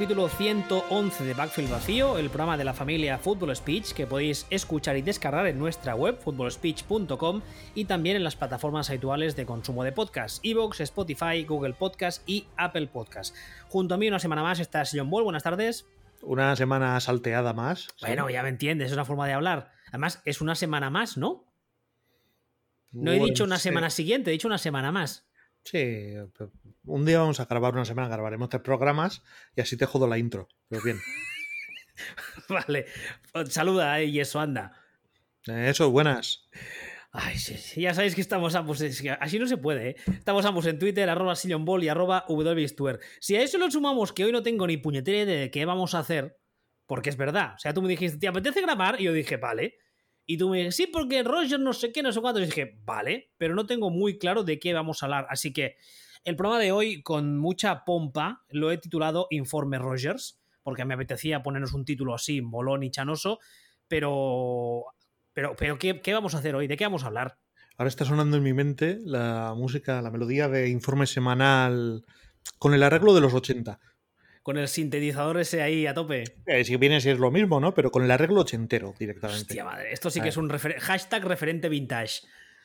Capítulo 111 de Backfield Vacío, el programa de la familia Football Speech que podéis escuchar y descargar en nuestra web footballspeech.com y también en las plataformas habituales de consumo de podcast, Evox, Spotify, Google Podcast y Apple Podcast. Junto a mí una semana más está Sion Ball, buenas tardes. Una semana salteada más. Bueno, ya me entiendes, es una forma de hablar. Además, es una semana más, ¿no? No he Bueno, dicho una sí. semana siguiente, he dicho una semana más. Sí, un día vamos a grabar una semana, grabaremos tres programas y así te jodo la intro. Pero bien, Vale, saluda eh, y eso anda. Eso, buenas. Ay, sí, sí, ya sabéis que estamos ambos, así no se puede, ¿eh? Estamos ambos en Twitter, arroba Ball y arroba wbistuer. Si a eso le sumamos que hoy no tengo ni puñetera de qué vamos a hacer, porque es verdad, o sea, tú me dijiste, ¿te apetece grabar? Y yo dije, vale. Y tú me dijiste, sí, porque Roger no sé qué, no sé cuánto. Y dije, vale, pero no tengo muy claro de qué vamos a hablar. Así que el programa de hoy, con mucha pompa, lo he titulado Informe Rogers, porque me apetecía ponernos un título así, molón y chanoso, pero... Pero, pero ¿qué, ¿qué vamos a hacer hoy? ¿De qué vamos a hablar? Ahora está sonando en mi mente la música, la melodía de informe semanal con el arreglo de los 80. Con el sintetizador ese ahí a tope. Eh, si viene si es lo mismo, ¿no? Pero con el arreglo ochentero directamente. Hostia madre, esto sí que ver. es un refer- hashtag referente vintage.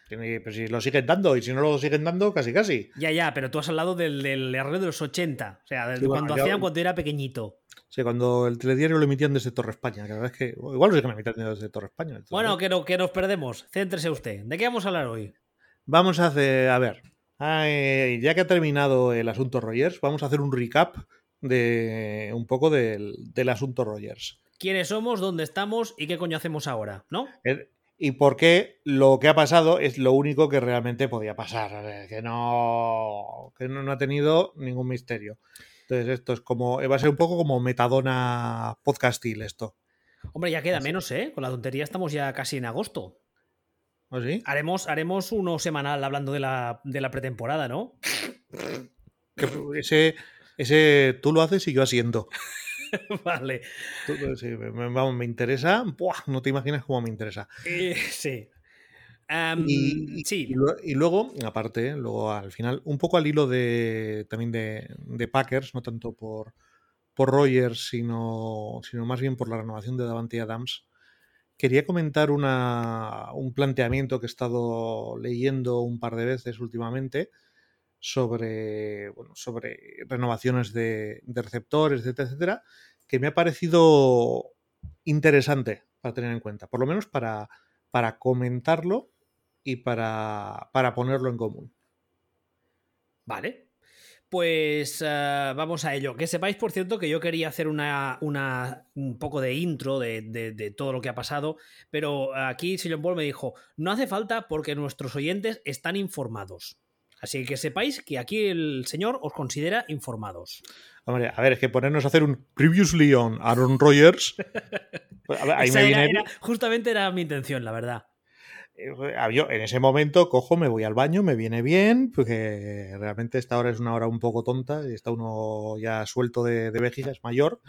Tiene- Pero si lo siguen dando y si no lo siguen dando, casi casi. Ya, ya, pero tú has hablado del, del arreglo de los 80. O sea, de Sí, cuando hacían cuando era pequeñito. Sí, cuando el telediario lo emitían desde Torre España, que la verdad es que igual lo siguen emitiendo desde Torre España. entonces, Bueno, que, no, que nos perdemos. Céntrese usted. ¿De qué vamos a hablar hoy? Vamos a hacer, a ver, ay, ya que ha terminado el asunto Rogers, vamos a hacer un recap de un poco del, del asunto Rogers. ¿Quiénes somos? ¿Dónde estamos? ¿Y qué coño hacemos ahora? ¿No? El- Y por qué lo que ha pasado es lo único que realmente podía pasar, que no, que no, no ha tenido ningún misterio. Entonces esto es como, va a ser un poco como metadona podcastil esto. Hombre, ya queda menos, ¿eh? Con la tontería estamos ya casi en agosto. ¿O sí? Haremos, haremos uno semanal hablando de la, de la pretemporada, ¿no? Que ese, ese tú lo haces y yo asiento. vale. Sí, me, me- vamos, me interesa, ¡buah! no te imaginas cómo me interesa. Eh, sí. Y, sí. y lue- y luego, aparte, luego al final, un poco al hilo de también de, de Packers, no tanto por, por Rogers, sino, sino más bien por la renovación de Davante Adams, quería comentar una, un planteamiento que he estado leyendo un par de veces últimamente sobre, bueno, sobre renovaciones de, receptores, etcétera, etcétera, que me ha parecido interesante para tener en cuenta, por lo menos para, para comentarlo y para, para ponerlo en común. Vale. Pues eh, vamos a ello. Que sepáis, por cierto, que yo quería hacer una, una- un poco de intro de, de- todo lo que ha pasado, pero aquí Sillon Paul me dijo, no hace falta porque nuestros oyentes están informados. Así que sepáis que aquí el señor os considera informados. Hombre, a ver, es que ponernos a hacer un previously on Aaron Rodgers. pues, a ver, ahí me viene. era- justamente era mi intención, la verdad. eh, Yo en ese momento cojo, me voy al baño, me viene bien, porque realmente esta hora es una hora un poco tonta y está uno ya suelto de, de vejiga, es mayor.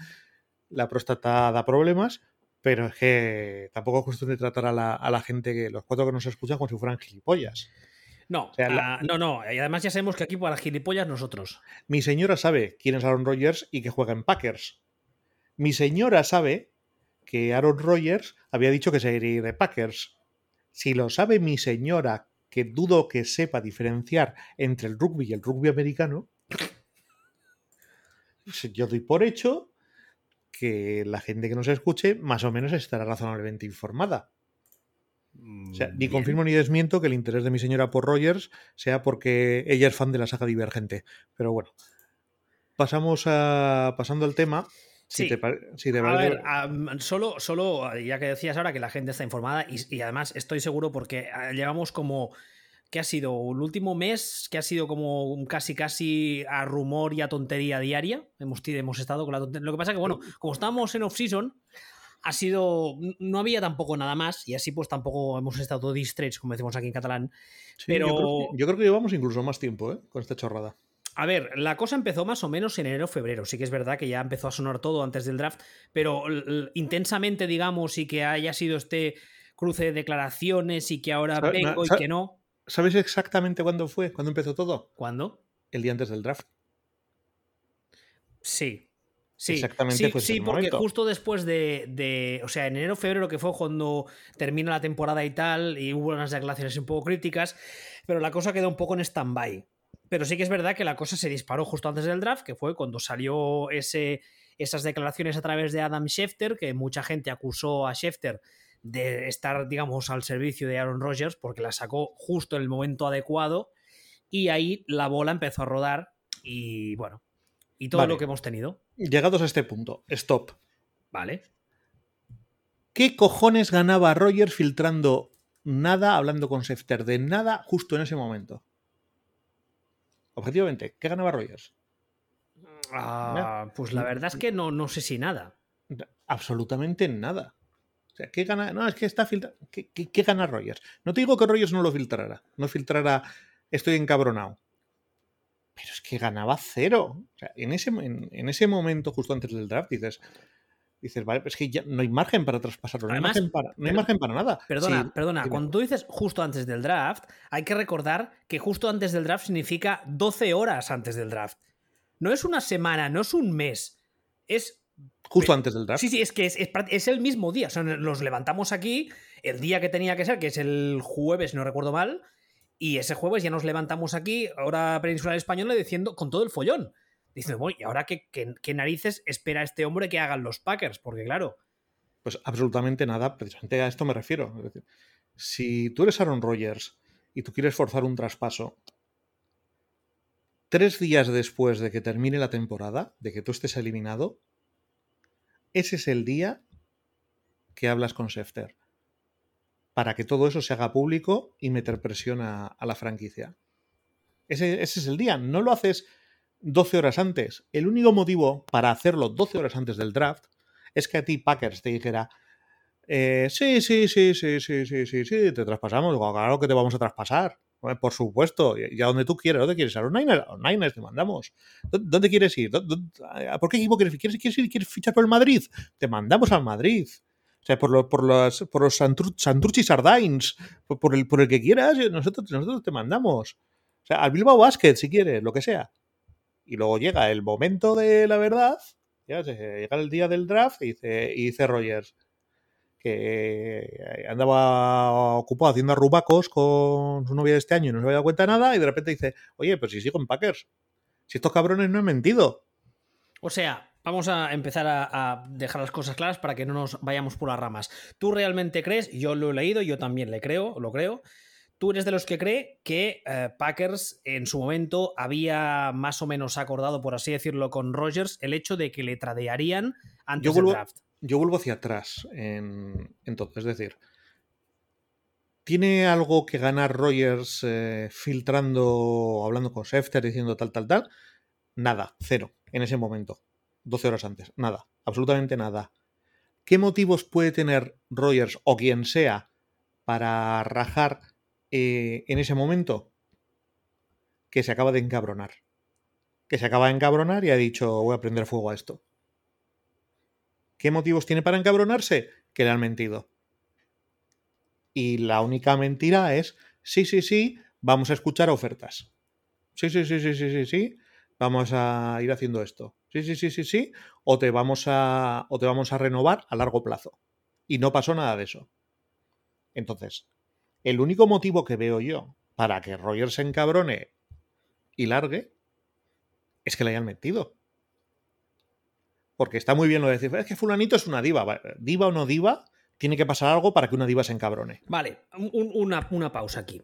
La próstata da problemas, pero es que tampoco es cuestión de tratar a la, a la gente, que los cuatro que nos escuchan, como si fueran gilipollas. No, sea, la- ah, no, no. Y además ya sabemos que aquí para gilipollas nosotros. Mi señora sabe quién es Aaron Rodgers y que juega en Packers. Mi señora sabe que Aaron Rodgers había dicho que se iría a ir de Packers. Si lo sabe mi señora, que dudo que sepa diferenciar entre el rugby y el rugby americano, pues yo doy por hecho que la gente que nos escuche más o menos estará razonablemente informada. O sea, ni Bien. confirmo ni desmiento que el interés de mi señora por Rogers sea porque ella es fan de la saga Divergente. Pero bueno, pasamos a pasando al tema. Si Sí. te, si te A parece- ver, solo, solo, ya que decías ahora que la gente está informada y, y además estoy seguro porque ah, llevamos como, ¿qué ha sido? ¿Un último mes? que ha sido como un casi casi a rumor y a tontería diaria? Hemos, hemos estado con la tontería. Lo que pasa que, bueno, como estábamos en off-season, ha sido, no había tampoco nada más y así pues tampoco hemos estado distraits, como decimos aquí en catalán. Sí, pero- yo, creo que, yo creo que llevamos incluso más tiempo ¿eh? con esta chorrada. A ver, la cosa empezó más o menos en enero-febrero. Sí que es verdad que ya empezó a sonar todo antes del draft, pero intensamente, digamos, y que haya sido este cruce de declaraciones y que ahora vengo y que no. ¿Sabes exactamente cuándo fue? ¿Cuándo empezó todo? ¿Cuándo? El día antes del draft. Sí. Sí, exactamente sí, sí porque justo después de, o sea, en enero, febrero, que fue cuando termina la temporada y tal, y hubo unas declaraciones un poco críticas, pero la cosa quedó un poco en stand-by. Pero sí que es verdad que la cosa se disparó justo antes del draft, que fue cuando salió ese, esas declaraciones a través de Adam Schefter, que mucha gente acusó a Schefter de estar, digamos, al servicio de Aaron Rodgers, porque la sacó justo en el momento adecuado, y ahí la bola empezó a rodar, y bueno, y todo lo que hemos tenido. Llegados a este punto, stop. Vale. ¿Qué cojones ganaba Rogers filtrando nada, hablando con Schefter de nada justo en ese momento? Objetivamente, ¿qué ganaba Rogers? Ah, pues la verdad es que no, no sé si nada. Absolutamente nada. O sea, ¿qué gana? No, es que está filtrando. ¿Qué, gana Rogers? No te digo que Rogers no lo filtrara. No filtrara estoy encabronado. Pero es que ganaba cero. O sea, en ese, en, ese momento, justo antes del draft, dices, dices, vale, es que ya no hay margen para traspasarlo, no, hay, margen para, no hay margen para nada. Perdona, perdona, cuando tú dices justo antes del draft, hay que recordar que justo antes del draft significa 12 horas antes del draft. No es una semana, no es un mes, es... Justo antes del draft. Sí, sí, es que es, es, el mismo día. O sea, nos levantamos aquí el día que tenía que ser, que es el jueves, no recuerdo mal, y ese jueves ya nos levantamos aquí, ahora Peninsular Española, diciendo con todo el follón. Diciendo, voy, ¿y ahora qué, qué, narices espera este hombre que hagan los Packers? Porque claro. Pues absolutamente nada, precisamente a esto me refiero. Si tú eres Aaron Rodgers y tú quieres forzar un traspaso, tres días después de que termine la temporada, de que tú estés eliminado, ese es el día que hablas con Schefter para que todo eso se haga público y meter presión a, la franquicia. Ese, es el día, no lo haces 12 horas antes. El único motivo para hacerlo 12 horas antes del draft es que a ti Packers te dijera, eh, sí, sí, sí, sí, sí, sí, sí, sí, te traspasamos. Claro que te vamos a traspasar. Por supuesto, y a donde tú quieras. ¿Dónde quieres? A los Niners, a los Niners te mandamos. ¿Dónde quieres ir? ¿Por qué equipo quieres ir? ¿Quieres, ir? ¿Quieres fichar por el Madrid? Te mandamos al Madrid. O sea, por, por, los, por los Santurchi Sardines, por, el, por el que quieras, nosotros, nosotros te mandamos. O sea, al Bilbao Basket, si quieres, lo que sea. Y luego llega el momento de la verdad, llega el día del draft y dice, dice Rogers que andaba ocupado haciendo arrubacos con su novia de este año y no se había dado cuenta de nada y de repente dice, oye, pues si sigo en Packers, si estos cabrones no han mentido. O sea, vamos a empezar a, dejar las cosas claras para que no nos vayamos por las ramas. ¿Tú realmente crees? Yo lo he leído, yo también le creo, lo creo, tú eres de los que cree que eh, Packers en su momento había más o menos acordado, por así decirlo, con Rogers el hecho de que le tradearían antes del draft. Yo vuelvo hacia atrás en, todo. Es decir, ¿tiene algo que ganar Rogers eh, filtrando, hablando con Schefter, diciendo tal, tal, tal? Nada, cero, en ese momento. 12 horas antes. Nada, absolutamente nada. ¿Qué motivos puede tener Rogers o quien sea para rajar eh, en ese momento que se acaba de encabronar. Que se acaba de encabronar y ha dicho voy a prender fuego a esto. ¿Qué motivos tiene para encabronarse? Que le han mentido. Y la única mentira es, sí, sí, sí, vamos a escuchar ofertas. Sí, sí, sí, sí, sí, sí, sí, vamos a ir haciendo esto. Sí, sí, sí, sí, sí, o te vamos a, o te vamos a renovar a largo plazo. Y no pasó nada de eso. Entonces, el único motivo que veo yo para que Rogers se encabrone y largue es que le hayan metido. Porque está muy bien lo de decir, es que fulanito es una diva. Diva o no diva, tiene que pasar algo para que una diva se encabrone. Vale, una, una, pausa aquí.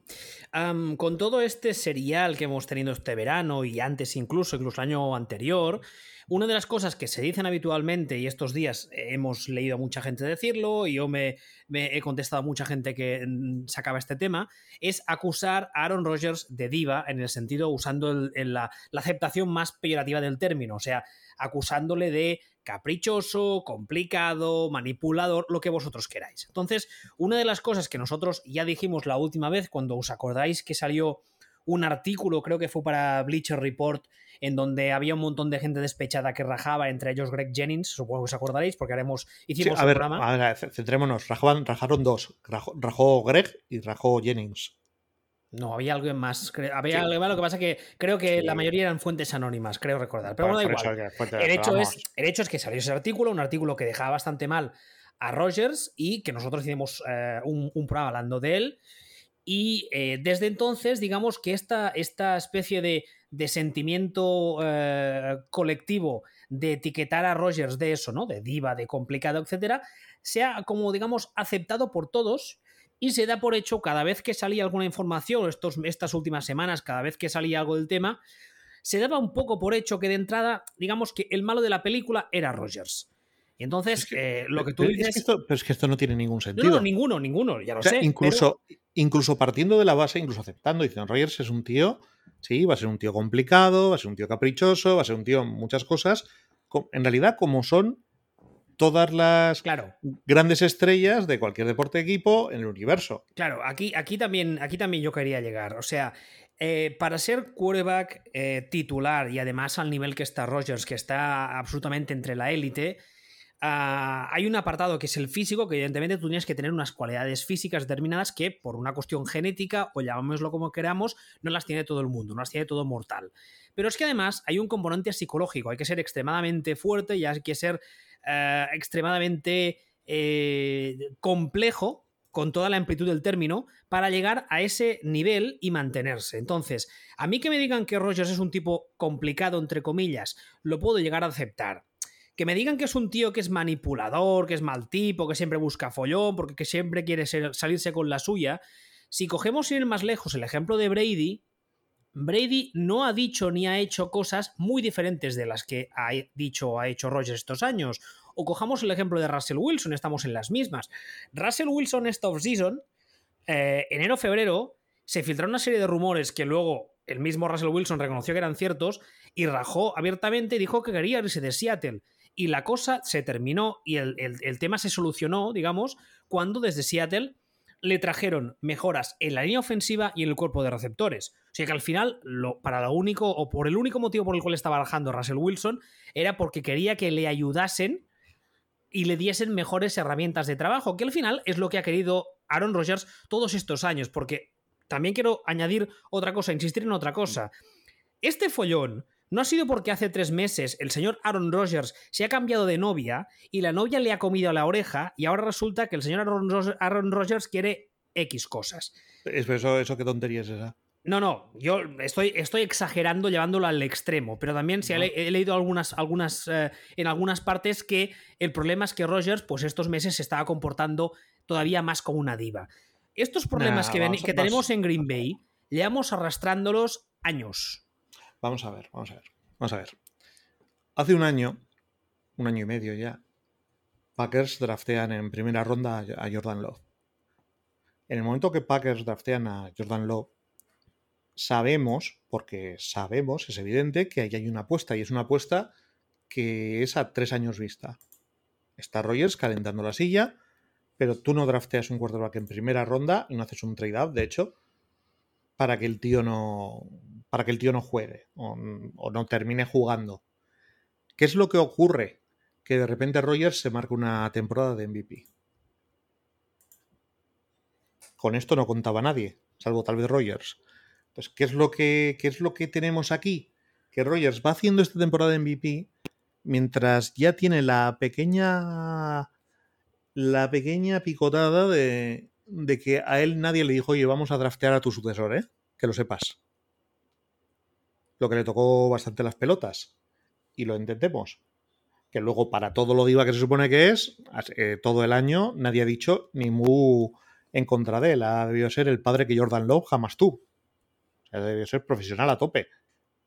con todo este serial que hemos tenido este verano y antes incluso, incluso el año anterior, una de las cosas que se dicen habitualmente, y estos días hemos leído a mucha gente decirlo, y yo me, he contestado a mucha gente que mm, sacaba este tema, es acusar a Aaron Rodgers de diva, en el sentido usando la, la aceptación más peyorativa del término, o sea, acusándole de caprichoso, complicado, manipulador, lo que vosotros queráis. Entonces, una de las cosas que nosotros ya dijimos la última vez, cuando os acordáis que salió un artículo, creo que fue para Bleacher Report, en donde había un montón de gente despechada que rajaba, entre ellos Greg Jennings, supongo que os acordaréis, porque haremos, hicimos a un ver, programa. A ver, centrémonos, rajaron dos, rajó, Greg y rajó Jennings. No, había algo más. Había algo más, lo que pasa que creo que la mayoría eran fuentes anónimas, creo recordar. Pero bueno, da igual. el, hecho es, el hecho es que salió ese artículo, un artículo que dejaba bastante mal a Rogers y que nosotros hicimos eh, un, programa hablando de él. Y eh, desde entonces, digamos que esta, esta especie de, sentimiento eh, colectivo de etiquetar a Rogers de eso, ¿no? De diva, de complicado, etcétera, se ha, como digamos, aceptado por todos y se da por hecho cada vez que salía alguna información, estos, estas últimas semanas, cada vez que salía algo del tema, se daba un poco por hecho que de entrada, digamos que el malo de la película era Rogers. Y entonces, eh, lo que tú dices. pero es que esto no tiene ningún sentido. No, ninguno, ninguno, ya lo sé. Incluso, incluso partiendo de la base, incluso aceptando, dicen Rogers es un tío, sí, va a ser un tío complicado, va a ser un tío caprichoso, va a ser un tío muchas cosas. En realidad, como son todas las grandes estrellas de cualquier deporte equipo en el universo. Claro, aquí, aquí, también, aquí también yo quería llegar. O sea, eh, para ser quarterback eh, titular y además al nivel que está Rogers, que está absolutamente entre la élite, ah, hay un apartado que es el físico, que evidentemente tú tienes que tener unas cualidades físicas determinadas que por una cuestión genética o llamémoslo como queramos, no las tiene todo el mundo, no las tiene todo mortal. Pero es que además hay un componente psicológico, hay que ser extremadamente fuerte y hay que ser eh, extremadamente eh, complejo, con toda la amplitud del término, para llegar a ese nivel y mantenerse. Entonces, a mí que me digan que Rogers es un tipo complicado, entre comillas, lo puedo llegar a aceptar. Que me digan que es un tío que es manipulador, que es mal tipo, que siempre busca follón, porque que siempre quiere salirse con la suya. Si cogemos ir más lejos el ejemplo de Brady, Brady no ha dicho ni ha hecho cosas muy diferentes de las que ha dicho o ha hecho Rogers estos años. O cojamos el ejemplo de Russell Wilson, estamos en las mismas. Russell Wilson esta offseason, eh, enero-febrero, se filtraron una serie de rumores que luego el mismo Russell Wilson reconoció que eran ciertos y rajó abiertamente y dijo que quería irse de Seattle. Y la cosa se terminó y el tema se solucionó, digamos, cuando desde Seattle le trajeron mejoras en la línea ofensiva y en el cuerpo de receptores. O sea que al final, lo, para lo único, o por el único motivo por el cual estaba bajando Russell Wilson, era porque quería que le ayudasen y le diesen mejores herramientas de trabajo, que al final es lo que ha querido Aaron Rodgers todos estos años, porque también quiero añadir otra cosa, insistir en otra cosa. Este follón no ha sido porque hace tres meses el señor Aaron Rodgers se ha cambiado de novia y la novia le ha comido a la oreja y ahora resulta que el señor Aaron Rodgers quiere X cosas. Eso, eso qué tontería es esa. No, no, yo estoy, estoy exagerando llevándolo al extremo, pero también si he, leído algunas, algunas, eh, en algunas partes que el problema es que Rogers, pues estos meses se estaba comportando todavía más como una diva. Estos problemas que, que tenemos en Green Bay, llevamos arrastrándolos años. Vamos a ver, vamos a ver, vamos a ver. Hace un año, un año y medio ya, Packers draftean en primera ronda a Jordan Love. En el momento que Packers draftean a Jordan Love, sabemos, porque sabemos, es evidente, que ahí hay una apuesta, y es una apuesta que es a tres años vista. Está Rogers calentando la silla, pero tú no drafteas un quarterback en primera ronda y no haces un trade-up, de hecho, para que el tío no, para que el tío no juegue o, no termine jugando. ¿Qué es lo que ocurre? Que de repente Rogers se marca una temporada de MVP. Con esto no contaba nadie, salvo tal vez Rogers. Entonces, ¿qué es lo que, qué es lo que tenemos aquí? Que Rogers va haciendo esta temporada de MVP mientras ya tiene la pequeña la pequeña picotada de, de que a él nadie le dijo, oye, vamos a draftear a tu sucesor, ¿eh? Que lo sepas lo que le tocó bastante las pelotas. Y lo entendemos. Que luego, para todo lo diva que se supone que es, eh, todo el año nadie ha dicho ni mu en contra de él. Ha debido ser el padre que Jordan Love jamás tú. O sea, debió ser profesional a tope.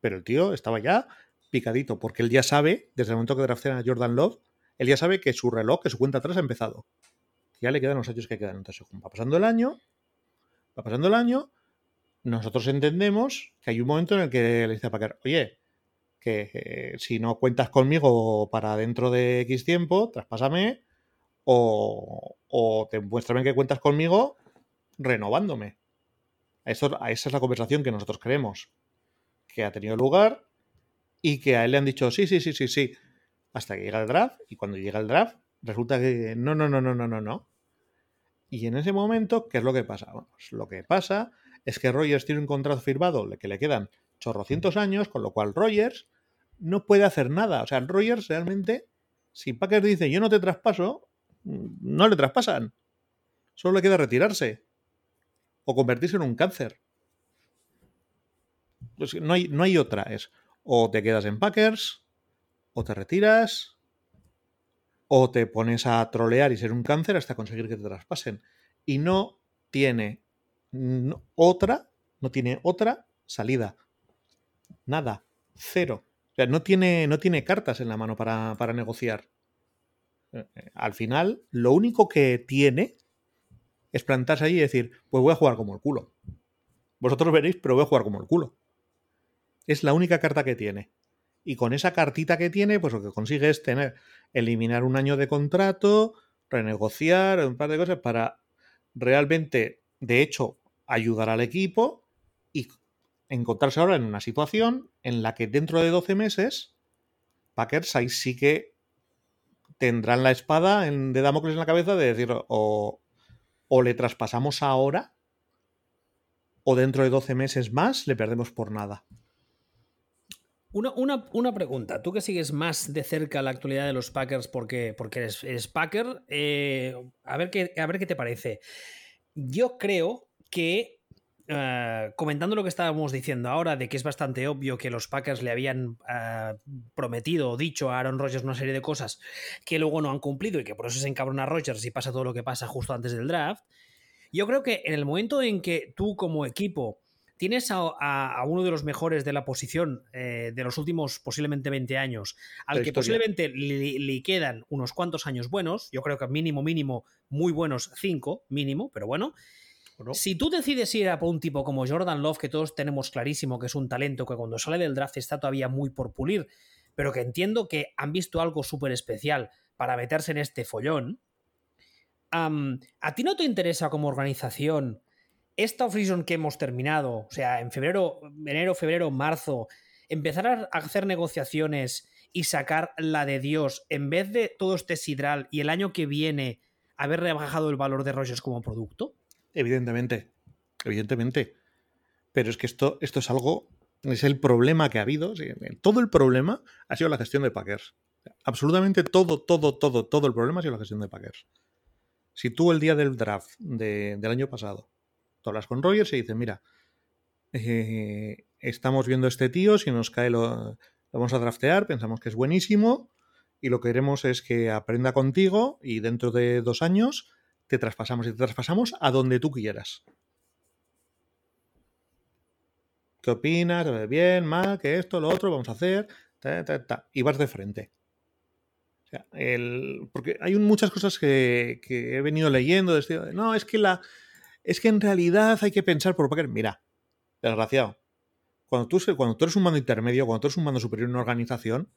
Pero el tío estaba ya picadito, porque él ya sabe, desde el momento que draftean a Jordan Love, él ya sabe que su reloj, que su cuenta atrás ha empezado. Ya le quedan los años que quedan. Entonces, va pasando el año, va pasando el año, nosotros entendemos que hay un momento en el que le dice a Packer, oye, que eh, si no cuentas conmigo para dentro de X tiempo, traspásame o, o te muéstrame que cuentas conmigo renovándome. Eso, esa es la conversación que nosotros queremos, que ha tenido lugar y que a él le han dicho sí, sí, sí, sí, sí, hasta que llega el draft y cuando llega el draft resulta que no, no, no, no, no, no, no. Y en ese momento, ¿qué es lo que pasa? Bueno, pues lo que pasa es que Rogers tiene un contrato firmado que le quedan chorrocientos años, con lo cual Rogers no puede hacer nada. O sea, Rogers realmente, si Packers dice yo no te traspaso, no le traspasan. Solo le queda retirarse o convertirse en un cáncer. Pues no, hay, no hay otra. Es o te quedas en Packers, o te retiras, o te pones a trolear y ser un cáncer hasta conseguir que te traspasen. Y no tiene otra, no tiene otra salida. Nada. Cero. O sea, no tiene, no tiene cartas en la mano para, para negociar. Eh, eh, al final, lo único que tiene es plantarse ahí y decir, pues voy a jugar como el culo. Vosotros veréis, pero voy a jugar como el culo. Es la única carta que tiene. Y con esa cartita que tiene, pues lo que consigue es tener, eliminar un año de contrato, renegociar, un par de cosas para realmente, de hecho, ayudar al equipo y encontrarse ahora en una situación en la que dentro de 12 meses, Packers ahí sí que tendrán la espada de Damocles en la cabeza de decir, o, o le traspasamos ahora, o dentro de 12 meses más le perdemos por nada. Una, pregunta, tú que sigues más de cerca la actualidad de los Packers porque, porque eres, Packer, eh, a, ver qué, a ver qué te parece. Yo creo que, eh, comentando lo que estábamos diciendo ahora, de que es bastante obvio que los Packers le habían eh, prometido o dicho a Aaron Rodgers una serie de cosas que luego no han cumplido y que por eso se encabrona Rodgers y pasa todo lo que pasa justo antes del draft, yo creo que en el momento en que tú como equipo tienes a, uno de los mejores de la posición eh, de los últimos posiblemente 20 años, al que posiblemente le, quedan unos cuantos años buenos, yo creo que mínimo, mínimo, muy buenos, 5 mínimo, pero bueno. Si tú decides ir a por un tipo como Jordan Love, que todos tenemos clarísimo que es un talento que cuando sale del draft está todavía muy por pulir, pero que entiendo que han visto algo súper especial para meterse en este follón, ¿a ti no te interesa como organización esta off-season que hemos terminado, o sea, en febrero, enero, febrero, marzo, empezar a hacer negociaciones y sacar la de Dios en vez de todo este sidral y el año que viene haber rebajado el valor de Rogers como producto? Evidentemente, evidentemente. Pero es que esto, esto es algo, es el problema que ha habido. Todo el problema ha sido la gestión de Packers. Absolutamente todo, todo, todo, todo el problema ha sido la gestión de Packers. Si tú el día del draft del año pasado hablas con Rogers y dices, mira, eh, estamos viendo a este tío, si nos cae lo, vamos a draftear, pensamos que es buenísimo y lo que queremos es que aprenda contigo y dentro de dos años te traspasamos y te traspasamos a donde tú quieras. ¿Qué opinas? ¿Bien? ¿Mal? ¿Qué esto? ¿Lo otro? ¿Vamos a hacer? y vas de frente. porque hay muchas cosas que, he venido leyendo. De no, es que la, es que en realidad hay que pensar por Packer. Mira, desgraciado. Cuando tú, cuando tú eres un mando intermedio, cuando tú eres un mando superior en una organización,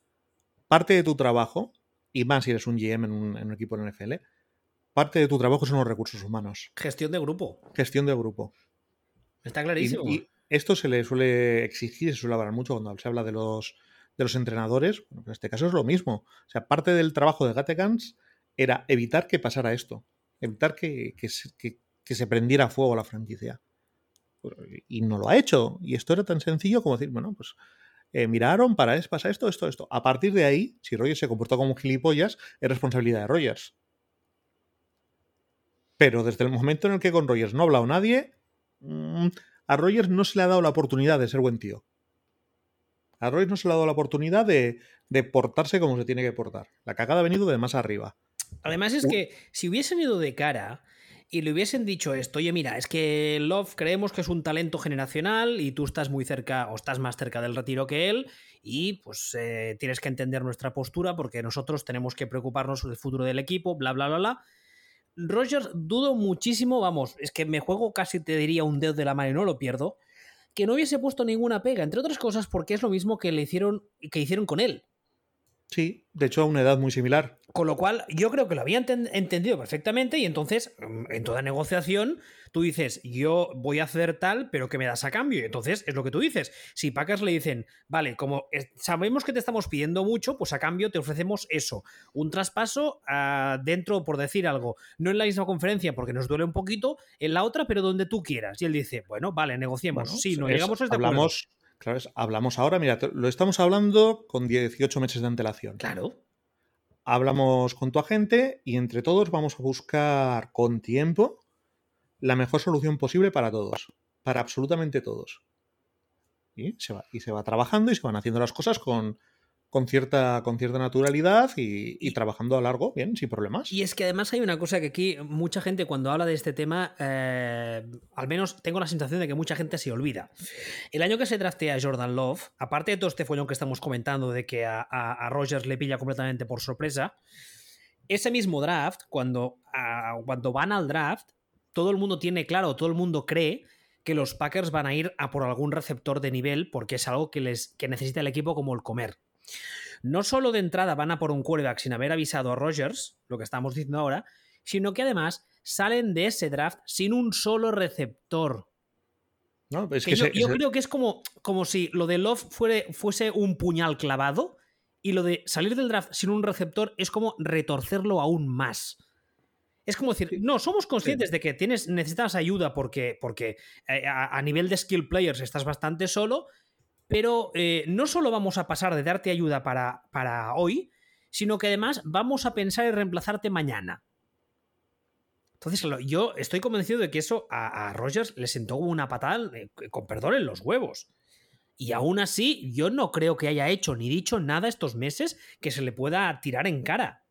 parte de tu trabajo, y más si eres un GM en un, equipo en NFL, parte de tu trabajo son los recursos humanos. Gestión de grupo. Gestión de grupo. Está clarísimo. Y, esto se le suele exigir, se suele hablar mucho cuando se habla de los, de los entrenadores. en este caso es lo mismo. O sea, parte del trabajo de Gatekans era evitar que pasara esto. Evitar que, que, que se prendiera fuego la franquicia. Y no lo ha hecho. Y esto era tan sencillo como decir, bueno, pues eh, miraron para es, pasa esto, esto, esto. A partir de ahí, si Rogers se comportó como un gilipollas, es responsabilidad de Rogers. Pero desde el momento en el que con Rogers no ha hablado nadie, mm, a Rogers no se le ha dado la oportunidad de ser buen tío. A Rogers no se le ha dado la oportunidad de, de portarse como se tiene que portar. La cagada ha venido de más arriba. Además es que si hubiesen ido de cara, y le hubiesen dicho esto, oye, mira, es que Love creemos que es un talento generacional y tú estás muy cerca o estás más cerca del retiro que él y pues eh, tienes que entender nuestra postura porque nosotros tenemos que preocuparnos del futuro del equipo, bla, bla, bla, bla. Rogers, dudo muchísimo, vamos, es que me juego casi te diría un dedo de la mano y no lo pierdo, que no hubiese puesto ninguna pega, entre otras cosas porque es lo mismo que le hicieron, que hicieron con él. Sí, de hecho a una edad muy similar. Con lo cual, yo creo que lo había entendido perfectamente y entonces, mm, en toda negociación, tú dices, yo voy a hacer tal, pero ¿qué me das a cambio? Y entonces es lo que tú dices. Si Packers le dicen, vale, como sabemos que te estamos pidiendo mucho, pues a cambio te ofrecemos eso. Un traspaso uh, dentro, por decir algo, no en la misma conferencia porque nos duele un poquito, en la otra, pero donde tú quieras. Y él dice, bueno, vale, negociemos. sí, no llegamos a este hablamos, Claro, hablamos ahora, mira, lo estamos hablando con 18 meses de antelación. Claro. Hablamos con tu agente y entre todos vamos a buscar con tiempo la mejor solución posible para todos, para absolutamente todos. Y se va, y se va trabajando y se van haciendo las cosas con, con cierta, con cierta naturalidad y, trabajando a largo, bien, sin problemas. Y es que además hay una cosa que aquí mucha gente cuando habla de este tema, eh, al menos tengo la sensación de que mucha gente se olvida. El año que se draftea a Jordan Love, aparte de todo este follón que estamos comentando de que a, Rogers le pilla completamente por sorpresa, ese mismo draft, cuando, cuando van al draft, todo el mundo tiene claro, todo el mundo cree que los Packers van a ir a por algún receptor de nivel porque es algo que, les, que necesita el equipo como el comer. No solo de entrada van a por un quarterback sin haber avisado a Rogers, lo que estamos diciendo ahora, sino que además salen de ese draft sin un solo receptor. yo, creo que es como, como si lo de Love fuese un puñal clavado y lo de salir del draft sin un receptor es como retorcerlo aún más. Es como decir, no, somos conscientes de que tienes, necesitas ayuda porque, porque eh, a, nivel de skill players estás bastante solo, pero eh, no solo vamos a pasar de darte ayuda para, para hoy, sino que además vamos a pensar en reemplazarte mañana. Entonces, yo estoy convencido de que eso a, Rogers le sentó una patada, eh, con perdón, en los huevos. Y aún así, yo no creo que haya hecho ni dicho nada estos meses que se le pueda tirar en cara.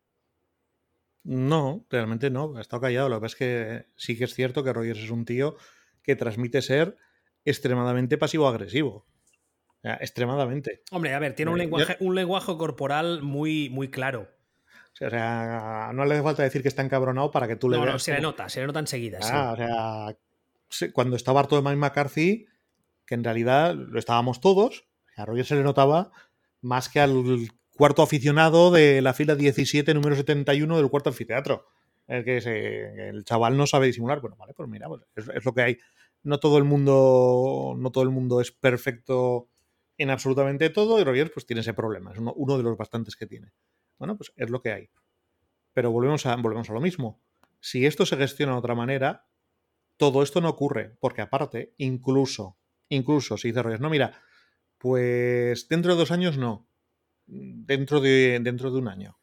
No, realmente no, ha estado callado. Lo que pasa es que sí que es cierto que Rogers es un tío que transmite ser extremadamente pasivo-agresivo extremadamente. Hombre, a ver, tiene un eh, lenguaje, un lenguaje corporal muy, muy claro. O sea, no le hace falta decir que está encabronado para que tú le veas. No, se le nota, se le nota enseguida. Ah, o sea, cuando estaba harto de Mike McCarthy, que en realidad lo estábamos todos, a Roger se le notaba más que al cuarto aficionado de la fila 17, número 71 del cuarto anfiteatro. El que el chaval no sabe disimular. Bueno, vale, pues mira, pues es, es, lo que hay. No todo el mundo, no todo el mundo es perfecto en absolutamente todo y Rogers pues tiene ese problema, es uno, de los bastantes que tiene. Bueno, pues es lo que hay. Pero volvemos a, volvemos a lo mismo. Si esto se gestiona de otra manera, todo esto no ocurre, porque aparte, incluso, incluso si dice Rogers, no, mira, pues dentro de dos años no, dentro de, dentro de un año.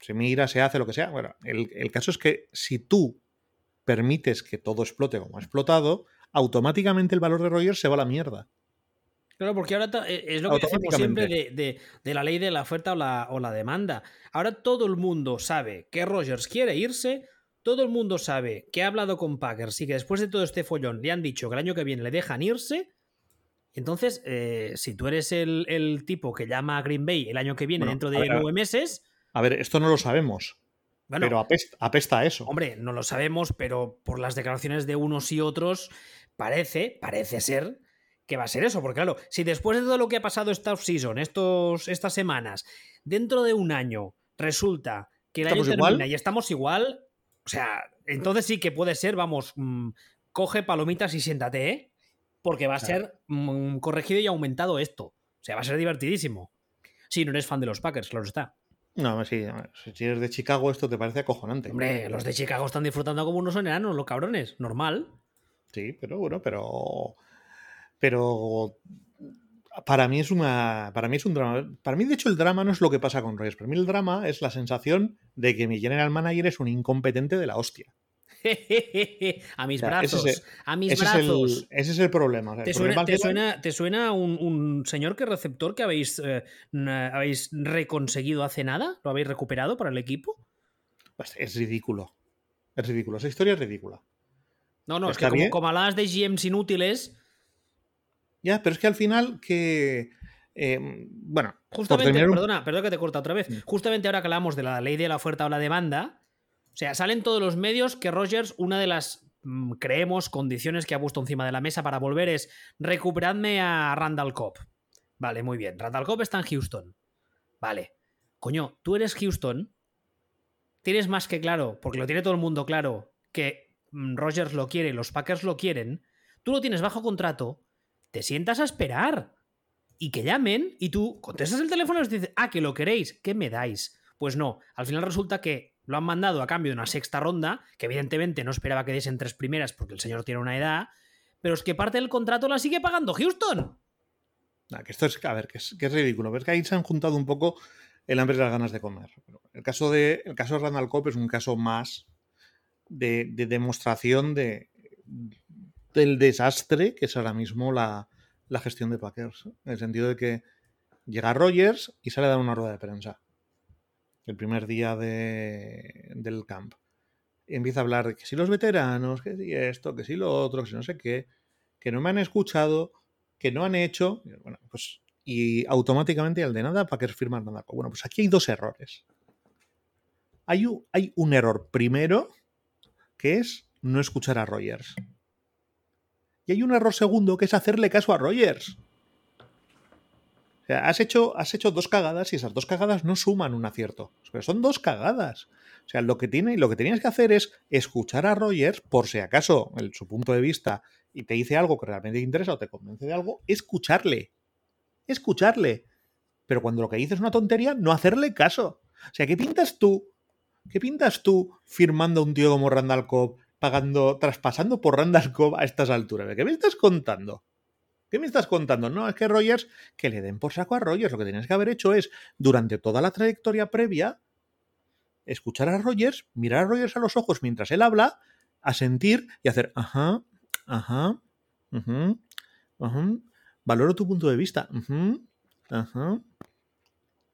Se mira, se hace lo que sea. Bueno, el, el caso es que si tú permites que todo explote como ha explotado, automáticamente el valor de Rogers se va a la mierda. Claro, porque ahora eh, es lo que decimos siempre de, la ley de la oferta o la, o la demanda. Ahora todo el mundo sabe que Rogers quiere irse, todo el mundo sabe que ha hablado con Packers y que después de todo este follón le han dicho que el año que viene le dejan irse. Entonces, eh, si tú eres el, tipo que llama a Green Bay el año que viene, dentro de nueve meses. A ver, esto no lo sabemos. pero apesta, apesta, a eso. Hombre, no lo sabemos, pero por las declaraciones de unos y otros, parece, parece ser que va a ser eso, porque claro, si después de todo lo que ha pasado esta off-season, estas semanas, dentro de un año resulta que el año termina y estamos igual, o sea, entonces sí que puede ser, vamos, mm, coge palomitas y siéntate, ¿eh? Porque va a ser mm, corregido y aumentado esto. O sea, va a ser divertidísimo. Si no eres fan de los Packers, claro está. No, sí, si eres de Chicago, esto te parece acojonante. Hombre, los de Chicago están disfrutando como unos enanos, los cabrones, normal. Sí, pero bueno, pero pero para mí es una para mí es un drama para mí de hecho el drama no es lo que pasa con Reyes. Para mí el drama es la sensación de que mi general manager es un incompetente de la hostia. A mis brazos a mis brazos. ese es el problema ¿Te, suena, ¿te, suena, un, señor que receptor que habéis eh, habéis reconseguido hace nada lo habéis recuperado para el equipo pues es ridículo. Es ridículo. Esa historia es ridícula. No no es que como, como hablabas de GMs inútiles ya, pero es que al final que... Eh, bueno, justamente, perdona, perdona que te corta otra vez. Justamente ahora que hablamos de la ley de la oferta o la demanda, o sea, salen todos los medios que Rogers, una de las, mm, creemos, condiciones que ha puesto encima de la mesa para volver es recuperadme a Randall Cobb. Vale, muy bien. Randall Cobb está en Houston. Vale. Coño, tú eres Houston. Tienes más que claro, porque lo tiene todo el mundo claro, que mm, Rogers lo quiere, los Packers lo quieren. Tú lo tienes bajo contrato. Te sientas a esperar. Y que llamen y tú contestas el teléfono y les dices, ah, que lo queréis, ¿qué me dais? Pues no, al final resulta que lo han mandado a cambio de una sexta ronda, que evidentemente no esperaba que diesen tres primeras porque el señor tiene una edad, pero es que parte del contrato la sigue pagando Houston. que esto es, a ver, que es, ridículo. Ves que ahí se han juntado un poco el hambre y las ganas de comer. El caso de, el caso de Randall Cobb es un caso más de, demostración de, del desastre que es ahora mismo la, gestión de Packers. En el sentido de que llega Rogers y sale a dar una rueda de prensa. El primer día del camp. Y empieza a hablar de que si los veteranos, que si esto, que si lo otro, que si no sé qué, que no me han escuchado, que no han hecho. Bueno, pues. Y automáticamente al de nada, Packers firma nada. Bueno, pues aquí hay dos errores. Hay hay un error primero, que es no escuchar a Rogers. Y hay un error segundo que es hacerle caso a Rogers. O sea, has hecho, has hecho dos cagadas y esas dos cagadas no suman un acierto. Pero son dos cagadas. O sea, lo que, tiene, lo que tenías que hacer es escuchar a Rogers, por si acaso, en su punto de vista, y te dice algo que realmente te interesa o te convence de algo, escucharle. Escucharle. Pero cuando lo que dices es una tontería, no hacerle caso. O sea, ¿qué pintas tú? ¿Qué pintas tú firmando a un tío como Randall Cobb, pagando, traspasando por Randall Cobb a estas alturas? ¿De qué me estás contando? ¿Qué me estás contando? No, es que Rogers, que le den por saco a Rogers. Lo que tenías que haber hecho es, durante toda la trayectoria previa, escuchar a Rogers, mirar a Rogers a los ojos mientras él habla, a sentir y hacer, ajá, ajá, ajá, ajá, valoro tu punto de vista, ajá,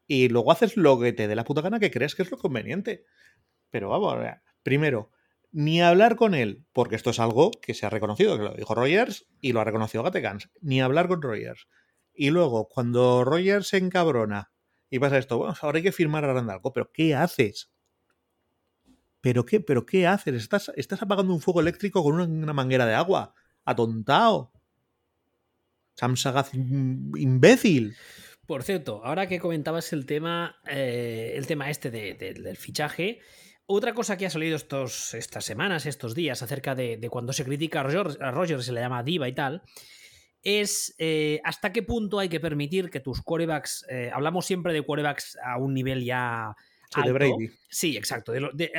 Y luego haces lo que te dé la puta gana que crees que es lo conveniente. Pero vamos, primero, ni hablar con él, porque esto es algo que se ha reconocido, que lo dijo Rogers y lo ha reconocido Gatekans, ni hablar con Rogers. Y luego, cuando Rogers se encabrona y pasa esto, bueno, ahora hay que firmar a Randalco, pero ¿qué haces? ¿Pero qué, pero qué haces? Estás, estás apagando un fuego eléctrico con una, manguera de agua. Atontado. Sam Sagaz imbécil. Por cierto, ahora que comentabas el tema, eh, el tema este del fichaje, otra cosa que ha salido estos, estas semanas, estos días, acerca de, cuando se critica a Rogers, se le llama diva y tal, es eh, hasta qué punto hay que permitir que tus quarterbacks, eh, hablamos siempre de quarterbacks a un nivel ya... Sí, de Brady. Sí, exacto.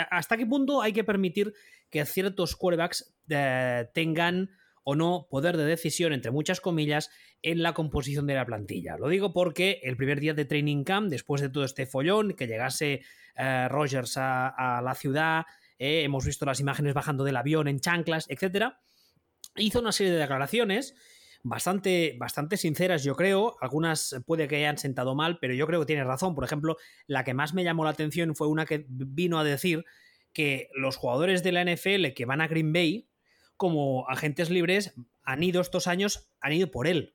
hasta qué punto hay que permitir que ciertos quarterbacks eh, tengan o no poder de decisión, entre muchas comillas, en la composición de la plantilla. Lo digo porque el primer día de training camp, después de todo este follón, que llegase eh, Rogers a, la ciudad, eh, hemos visto las imágenes bajando del avión en chanclas, etc. Hizo una serie de declaraciones bastante, bastante sinceras, yo creo. Algunas puede que hayan sentado mal, pero yo creo que tiene razón. Por ejemplo, la que más me llamó la atención fue una que vino a decir que los jugadores de la NFL que van a Green Bay como agentes libres han ido estos años, han ido por él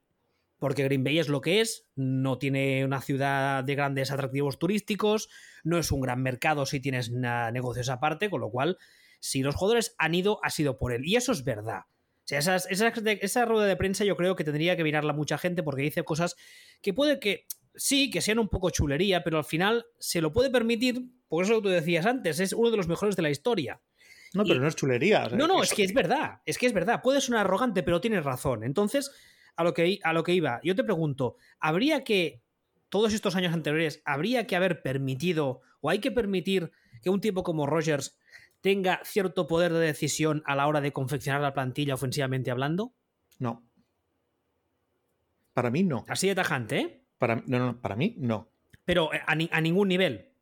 porque Green Bay es lo que es, no tiene una ciudad de grandes atractivos turísticos, no es un gran mercado si tienes negocios aparte, con lo cual, si los jugadores han ido, ha sido por él. Y eso es verdad. O sea, esa, rueda de prensa yo creo que tendría que mirarla mucha gente porque dice cosas que puede que, sí, que sean un poco chulería, pero al final se lo puede permitir, por eso tú decías antes, es uno de los mejores de la historia. No, pero no es chulería. no, no, es que es verdad, es que es verdad. Puede sonar arrogante, pero tienes razón. Entonces, a lo, que, a lo que iba. Yo te pregunto, ¿habría que, todos estos años anteriores, habría que haber permitido o hay que permitir que un tipo como Rogers tenga cierto poder de decisión a la hora de confeccionar la plantilla ofensivamente hablando? No. Para mí no. Así de tajante, ¿eh? Para, no, no, para mí no. Pero eh, a, ningún nivel.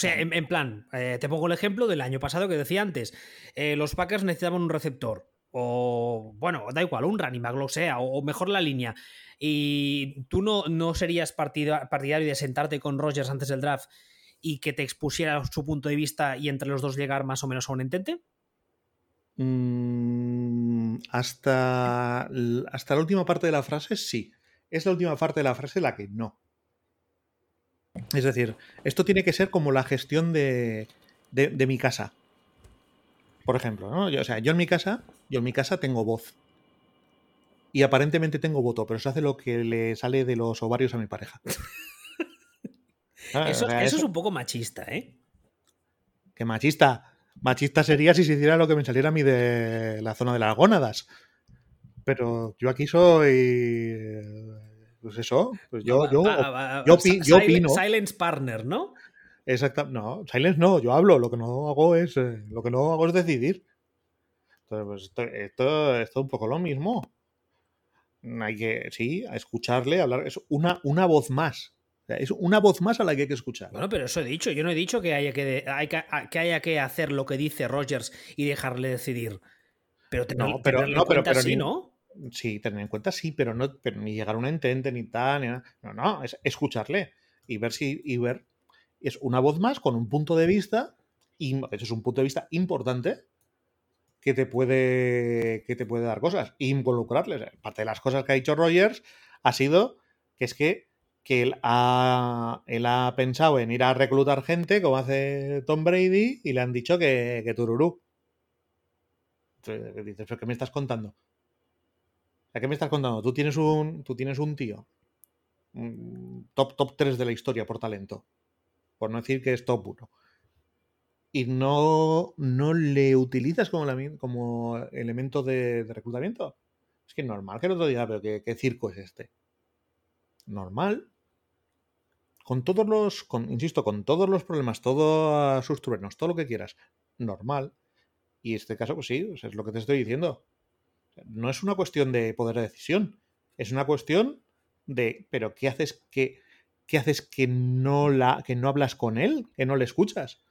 O sea, en, plan, eh, te pongo el ejemplo del año pasado que decía antes. Eh, los Packers necesitaban un receptor o bueno, da igual, un running back, lo sea, o, mejor la línea, y tú no, no serías partidario de sentarte con Rogers antes del draft y que te expusiera su punto de vista y entre los dos llegar más o menos a un entente? Mm, hasta, hasta la última parte de la frase, sí. Es la última parte de la frase la que no. Es decir, esto tiene que ser como la gestión de, de mi casa por ejemplo, ¿no? Yo, o sea, yo en mi casa, yo en mi casa tengo voz. Y aparentemente tengo voto, pero se hace lo que le sale de los ovarios a mi pareja. Ah, Eso, o sea, eso es un poco machista, ¿eh? Que machista. Machista sería si se hiciera lo que me saliera a mí de la zona de las gónadas. Pero yo aquí soy. Pues eso. Pues yo, yo, yo opino. Silence partner, ¿no? Exacta, no, silence no, yo hablo, lo que no hago es eh, lo que no hago es decidir. Entonces, pues esto, esto, esto es un poco lo mismo. Hay que, sí, a escucharle, hablar, es una, una voz más. O sea, es una voz más a la que hay que escuchar. Bueno, pero eso he dicho. Yo no he dicho que haya que, hay que, que haya que hacer lo que dice Rogers y dejarle decidir. Pero tener, No, pero- no, pero- pero sí, ni- ¿no? Sí, tener en cuenta sí, pero no, pero ni llegar a un entente ni tal, ni nada. No, no, es escucharle y ver si, y ver. Es una voz más con un punto de vista, y eso es un punto de vista importante que te puede, que te puede dar cosas. Involucrarles. Parte de las cosas que ha dicho Rogers ha sido que es que, que él, ha, él ha pensado en ir a reclutar gente, como hace Tom Brady, y le han dicho que, que tururú. Entonces, dices, ¿pero qué me estás contando? ¿A qué me estás contando? Tú tienes un, tú tienes un tío. un top, top 3 de la historia por talento. Por no decir que es top 1. Y no, no le utilizas como, como elemento de, de reclutamiento. Es que normal que el otro día, pero ¿qué, circo es este? Normal. Con todos los, insisto, con todos los problemas, todos sus truenos, todo lo que quieras. Normal. Y este caso, pues sí, pues es lo que te estoy diciendo. No es una cuestión de poder de decisión. Es una cuestión de, pero ¿qué haces que, qué haces que no la, que no hablas con él, que no le escuchas?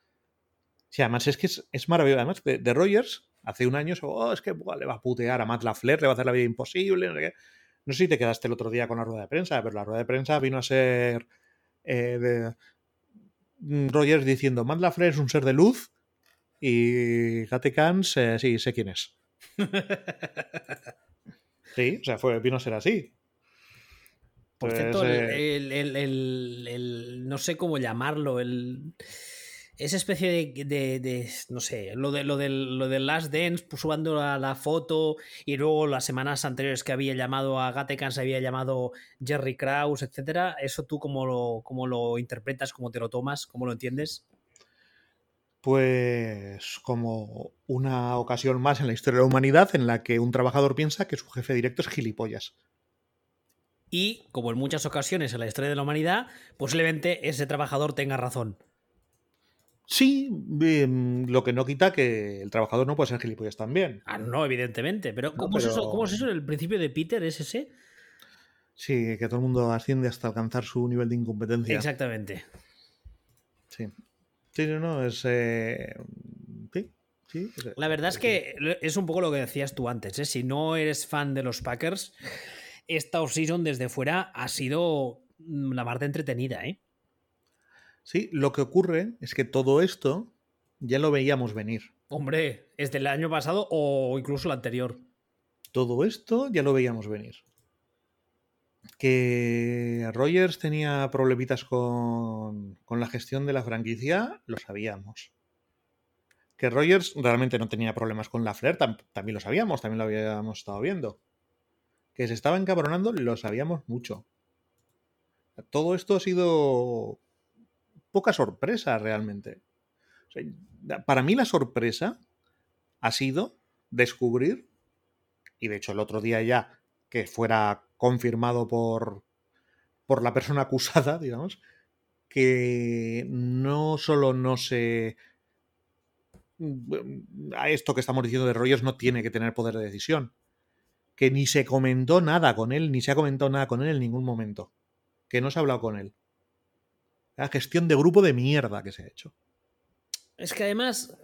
Sí, además es que es, es maravilloso. Además, de, de Rogers, hace un año, oh, es que le va a putear a Matt LaFleur, le va a hacer la vida imposible. No sé, qué. no sé si te quedaste el otro día con la rueda de prensa, pero la rueda de prensa vino a ser eh, de Rogers diciendo: Matt LaFleur es un ser de luz y Gate eh, sí, sé quién es. Sí, o sea, fue, vino a ser así. Por Pues, cierto, el- eh, el, el- el- el- no sé cómo llamarlo, el, esa especie de, de- de- no sé, lo de lo del, lo del Last Dance, pues, subando la, la foto y luego las semanas anteriores que había llamado a Gatekan se había llamado Jerry Krause, etcétera. ¿Eso tú cómo lo, cómo lo interpretas, cómo te lo tomas, cómo lo entiendes? Pues como una ocasión más en la historia de la humanidad en la que un trabajador piensa que su jefe directo es gilipollas. Y, como en muchas ocasiones en la historia de la humanidad, posiblemente ese trabajador tenga razón. Sí, lo que no quita que el trabajador no puede ser gilipollas también. Ah, no, evidentemente. Pero, No, ¿cómo, Es eso, ¿cómo es eso? ¿El principio de Peter es ese? Sí, que todo el mundo asciende hasta alcanzar su nivel de incompetencia. Exactamente. Sí. Sí, no, no, es. eh, Sí, sí. es- La verdad es que es un poco lo que decías tú antes. ¿eh? Si no eres fan de los Packers, esta offseason desde fuera ha sido mm, la parte entretenida. ¿eh? Sí, lo que ocurre es que todo esto ya lo veíamos venir. Hombre, es del año pasado o incluso el anterior. Todo esto ya lo veíamos venir. Que Rogers tenía problemitas con, con la gestión de la franquicia, lo sabíamos. Que Rogers realmente no tenía problemas con la Flair, tam- también lo sabíamos, también lo habíamos estado viendo. Que se estaba encabronando, lo sabíamos mucho. Todo esto ha sido poca sorpresa realmente. Para mí la sorpresa ha sido descubrir, y de hecho el otro día ya que fuera confirmado por, por la persona acusada, digamos, que no solo no se... A esto que estamos diciendo de Rogers no tiene que tener poder de decisión. Que ni se comentó nada con él, ni se ha comentado nada con él en ningún momento. Que no se ha hablado con él. La gestión de grupo de mierda que se ha hecho. Es que además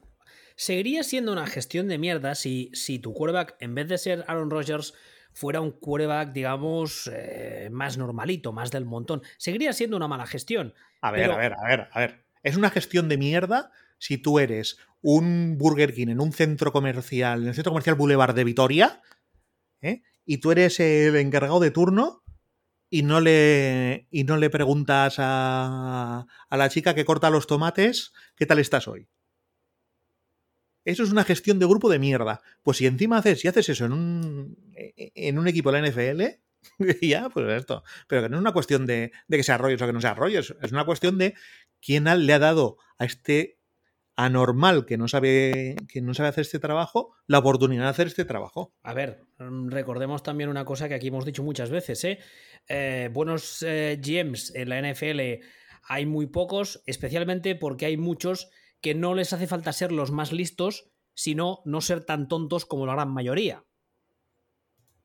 seguiría siendo una gestión de mierda si, si tu quarterback, en vez de ser Aaron Rodgers, fuera un quarterback, digamos, eh, más normalito, más del montón. Seguiría siendo una mala gestión. A ver, Pero- a ver, a ver, a ver. Es una gestión de mierda si tú eres un Burger King en un centro comercial, en el centro comercial Boulevard de Vitoria, ¿eh? y tú eres el encargado de turno y no le, y no le preguntas a, a la chica que corta los tomates qué tal estás hoy. Eso es una gestión de grupo de mierda. Pues si encima haces, si haces eso en un, en un equipo de la NFL, ya, pues esto. Pero que no es una cuestión de, que sea Rogers o que no sea Rogers, es una cuestión de quién le ha dado a este anormal que no sabe que no sabe hacer este trabajo la oportunidad de hacer este trabajo. A ver, mm, recordemos también una cosa que aquí hemos dicho muchas veces, ¿eh? eh buenos eh, GMs en la NFL hay muy pocos, especialmente porque hay muchos que no les hace falta ser los más listos, sino no ser tan tontos como la gran mayoría.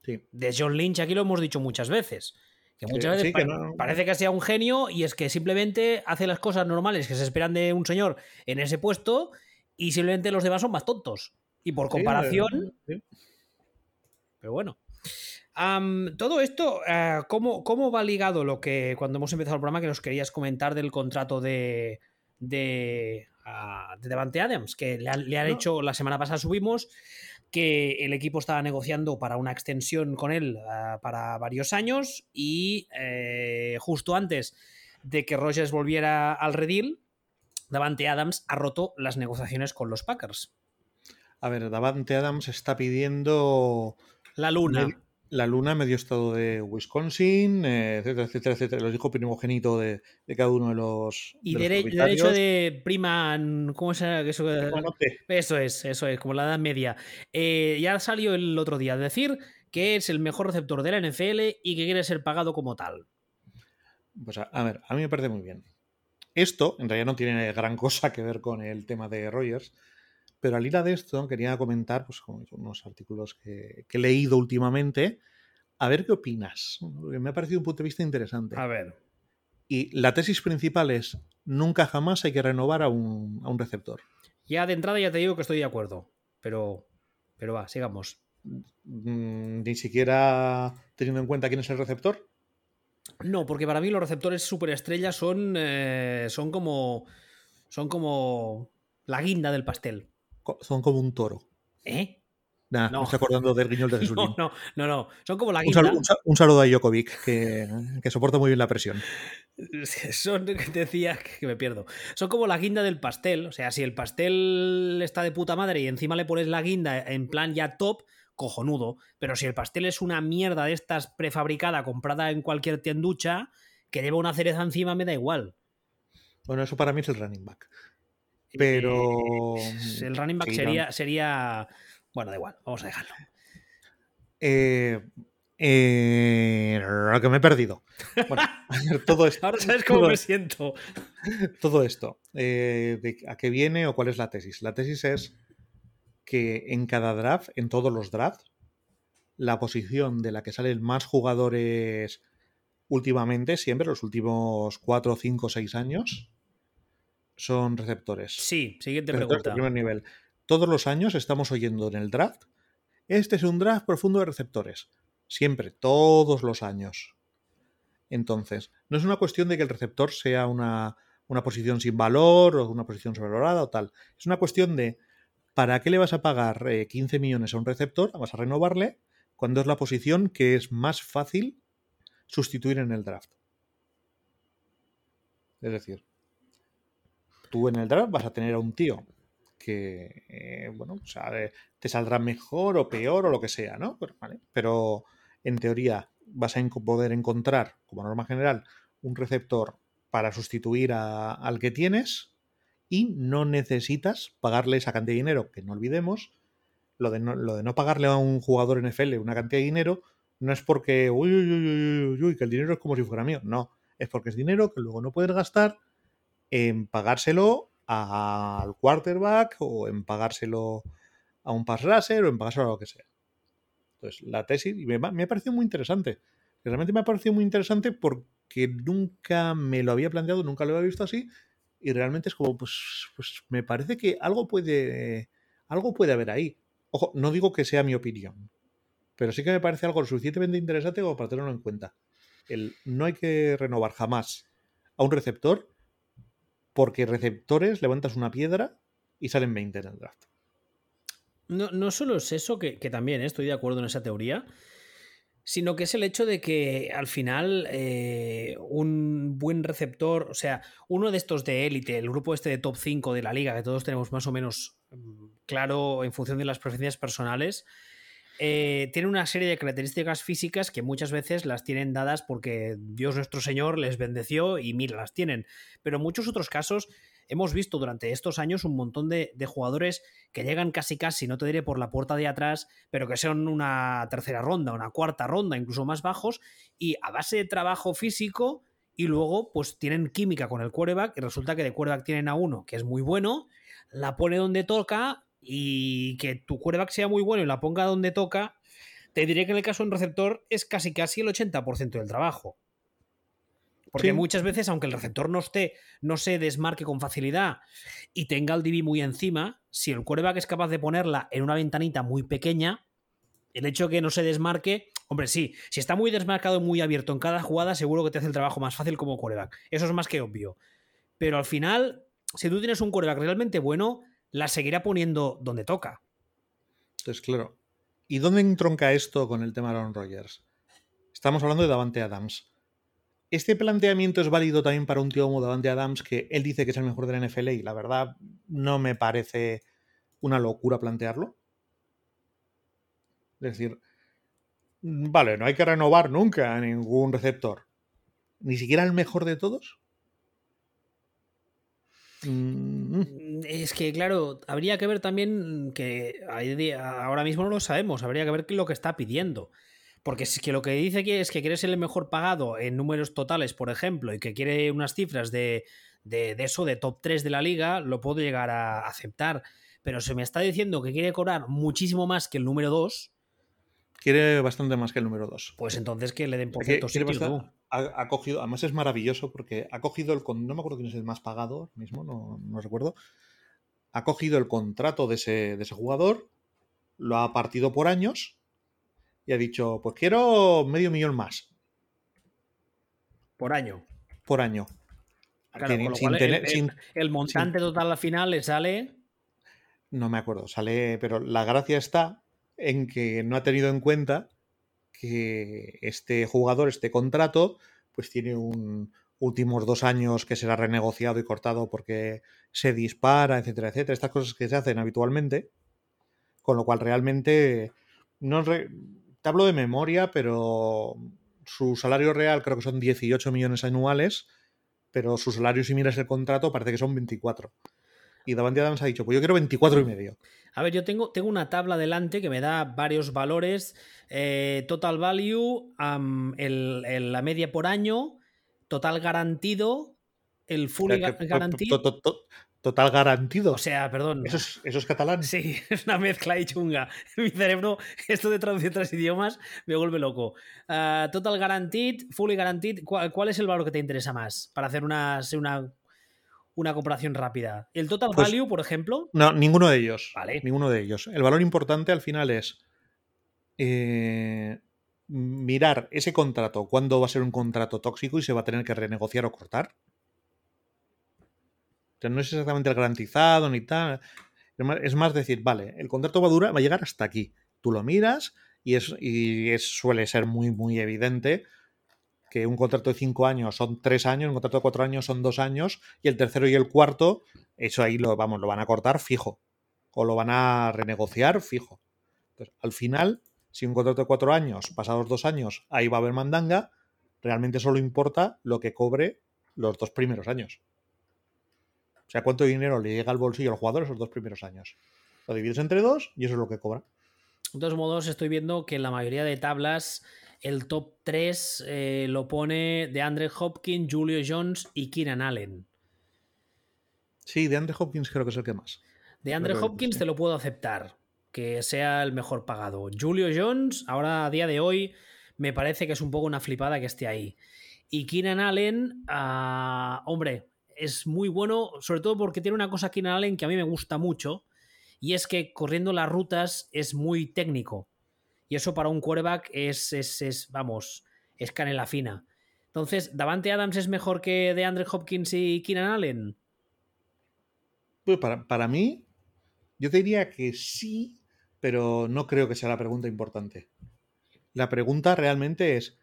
De John Lynch aquí lo hemos dicho muchas veces. Que muchas veces parece que sea un genio y es que simplemente hace las cosas normales que se esperan de un señor en ese puesto y simplemente los demás son más tontos. Y por comparación... Pero bueno. todo esto, eh, ¿cómo, ¿cómo, va ligado lo que cuando hemos empezado el programa que nos querías comentar del contrato de, de, uh, de Devante Adams? Que le, han hecho, la semana pasada subimos que el equipo estaba negociando para una extensión con él uh, para varios años y eh, justo antes de que Rogers volviera al redil, Davante Adams ha roto las negociaciones con los Packers. A ver, Davante Adams está pidiendo la luna la luna, medio estado de Wisconsin, eh, etcétera, etcétera, etcétera. Los dijo primogénito de, de, cada uno de los. Y derecho de prima. ¿Cómo se llama? Eso, eso es, eso es, como la edad media. Eh, ya salió el otro día decir que es el mejor receptor de la NFL y que quiere ser pagado como tal. Pues a, a ver, a mí me parece muy bien. Esto en realidad no tiene gran cosa que ver con el tema de Rogers, pero al a de esto, quería comentar pues, unos artículos que, he leído últimamente. A ver qué opinas. Me ha parecido un punto de vista interesante. A ver. Y la tesis principal es: nunca jamás hay que renovar a un, receptor. Ya de entrada ya te digo que estoy de acuerdo. Pero, pero va, sigamos. Mm, Ni siquiera teniendo en cuenta quién es el receptor. No, porque para mí los receptores superestrellas son, eh, son como. Son como la guinda del pastel son como un toro. ¿Eh? no. me estoy acordando del guiñol de Jesús. No, no, no, no, son como la guinda. Un saludo, a Jokovic, que, que, soporta muy bien la presión. Son, decía que me pierdo. Son como la guinda del pastel. O sea, si el pastel está de puta madre y encima le pones la guinda en plan ya top, cojonudo. Pero si el pastel es una mierda de estas prefabricada, comprada en cualquier tienducha, que lleva una cereza encima, me da igual. Bueno, eso para mí es el running back. Pero. el running back sería, sería. Bueno, da igual, vamos a dejarlo. Eh, eh, lo que me he perdido. Bueno, todo esto. Ahora sabes cómo me siento. Todo esto. Eh, ¿A qué viene o cuál es la tesis? La tesis es que en cada draft, en todos los drafts, la posición de la que salen más jugadores últimamente, siempre, los últimos 4, 5, 6 años, son receptores. Sí, siguiente pregunta. primer nivel. Todos los años estamos oyendo en el draft. Este es un draft profundo de receptores. Siempre, todos los años. Entonces, no es una cuestión de que el receptor sea una, una posición sin valor o una posición sobrevalorada o tal. Es una cuestión de ¿para qué le vas a pagar 15 eh, millones a un receptor? Vas a renovarle cuando es la posición que es más fácil sustituir en el draft. Es decir, tú en el draft vas a tener a un tío que, eh, bueno, te saldrá mejor o peor o lo que sea, ¿no? Pero, Pero en teoría vas a poder encontrar, como norma general, un receptor para sustituir al que tienes y no necesitas pagarle esa cantidad de dinero, que no olvidemos, lo de no, lo de no pagarle a un jugador NFL una cantidad de dinero no es porque, uy, uy, uy, uy, que el dinero es como si fuera mío, no, es porque es dinero que luego no puedes gastar en pagárselo al quarterback o en pagárselo a un pass rusher o en pagárselo a lo que sea. Entonces, la tesis me, me ha parecido muy interesante. Realmente me ha parecido muy interesante porque nunca me lo había planteado, nunca lo había visto así. Y realmente es como, pues, pues me parece que algo puede, algo puede haber ahí. Ojo, no digo que sea mi opinión, pero sí que me parece algo suficientemente interesante como para tenerlo en cuenta. El, no hay que renovar jamás a un receptor porque receptores levantas una piedra y salen 20 en el draft. No, no solo es eso, que, también eh, estoy de acuerdo en esa teoría, sino que es el hecho de que al final eh, un buen receptor, o sea, uno de estos de élite, el grupo este de top 5 de la liga, que todos tenemos más o menos mm, claro en función de las preferencias personales, eh, tiene una serie de características físicas que muchas veces las tienen dadas porque Dios nuestro Señor les bendeció y mira, las tienen. Pero en muchos otros casos hemos visto durante estos años un montón de, jugadores que llegan casi casi, no te diré por la puerta de atrás, pero que sean una tercera ronda, una cuarta ronda, incluso más bajos, y a base de trabajo físico y luego pues tienen química con el quarterback y resulta que de quarterback tienen a uno que es muy bueno, la pone donde toca y que tu quarterback sea muy bueno y la ponga donde toca, te diré que en el caso de un receptor es casi casi el 80% del trabajo. Porque muchas veces, aunque el receptor no esté, no se desmarque con facilidad y tenga el DB muy encima, si el quarterback es capaz de ponerla en una ventanita muy pequeña, el hecho de que no se desmarque, hombre, sí, si está muy desmarcado y muy abierto en cada jugada, seguro que te hace el trabajo más fácil como quarterback. Eso es más que obvio. Pero al final, si tú tienes un quarterback realmente bueno, la seguirá poniendo donde toca. Entonces, claro. ¿Y dónde entronca esto con el tema de Aaron Rodgers? Estamos hablando de Davante Adams. ¿Este planteamiento es válido también para un tío como Davante Adams, que él dice que es el mejor de la NFL y la verdad no me parece una locura plantearlo? Es decir, vale, no hay que renovar nunca a ningún receptor. ¿Ni siquiera el mejor de todos? Mm. Es que, claro, habría que ver también que ahora mismo no lo sabemos, habría que ver lo que está pidiendo. Porque es que lo que dice es que quiere ser el mejor pagado en números totales, por ejemplo, y que quiere unas cifras de, de, eso, de top 3 de la liga, lo puedo llegar a aceptar. Pero se me está diciendo que quiere cobrar muchísimo más que el número 2. Quiere bastante más que el número 2. Pues entonces que le den por cierto ha, cogido, además es maravilloso porque ha cogido el, no me acuerdo quién es el más pagado mismo, no, no recuerdo, ha cogido el contrato de ese, de ese jugador, lo ha partido por años y ha dicho, pues quiero medio millón más. Por año. Por año. el, montante total al final le sale. No me acuerdo, sale, pero la gracia está en que no ha tenido en cuenta que este jugador, este contrato, pues tiene un últimos dos años que será renegociado y cortado porque se dispara, etcétera, etcétera. Estas cosas que se hacen habitualmente. Con lo cual realmente no te hablo de memoria, pero su salario real creo que son 18 millones anuales, pero su salario si miras el contrato parece que son 24. Y Davante Adams ha dicho, pues yo quiero 24 y medio. A ver, yo tengo, tengo una tabla delante que me da varios valores. Eh, total value, la media por año, total garantido, el full garantido. Total garantido. O sea, perdón. ¿Eso es, catalán? Sí, es una mezcla y chunga. Mi cerebro, esto de traducir tres idiomas, me vuelve loco. Ah, total guaranteed, fully guaranteed. ¿Cuál, es el valor que te interesa más para hacer una, una una comparación rápida. ¿El total pues value, por ejemplo? No, ninguno de ellos. Vale. Ninguno de ellos. El valor importante al final es eh, mirar ese contrato, cuándo va a ser un contrato tóxico y se va a tener que renegociar o cortar. no es exactamente el garantizado ni tal. Es más decir, vale, el contrato va a durar, va a llegar hasta aquí. Tú lo miras y es, y es, suele ser muy, muy evidente que un contrato de cinco años son tres años, un contrato de cuatro años son dos años, y el tercero y el cuarto, eso ahí lo, vamos, lo van a cortar fijo. O lo van a renegociar fijo. Entonces, al final, si un contrato de cuatro años, pasados dos años, ahí va a haber mandanga, realmente solo importa lo que cobre los dos primeros años. O sea, cuánto dinero le llega al bolsillo al jugador esos dos primeros años. Lo divides entre dos y eso es lo que cobra. De todos modos, estoy viendo que en la mayoría de tablas el top 3 eh, lo pone de Andre Hopkins, Julio Jones y Keenan Allen. Sí, de Andre Hopkins creo que es el que más. De Andre Hopkins te lo puedo aceptar, que sea el mejor pagado. Julio Jones, ahora a día de hoy, me parece que es un poco una flipada que esté ahí. Y Keenan Allen, ah, hombre, es muy bueno, sobre todo porque tiene una cosa Keenan Allen que a mí me gusta mucho, y es que corriendo las rutas es muy técnico. Y eso para un quarterback es, es, vamos, es canela fina. Entonces, ¿Davante Adams es mejor que de Andre Hopkins y Keenan Allen? Pues para, para, mí, yo te diría que sí, pero no creo que sea la pregunta importante. La pregunta realmente es,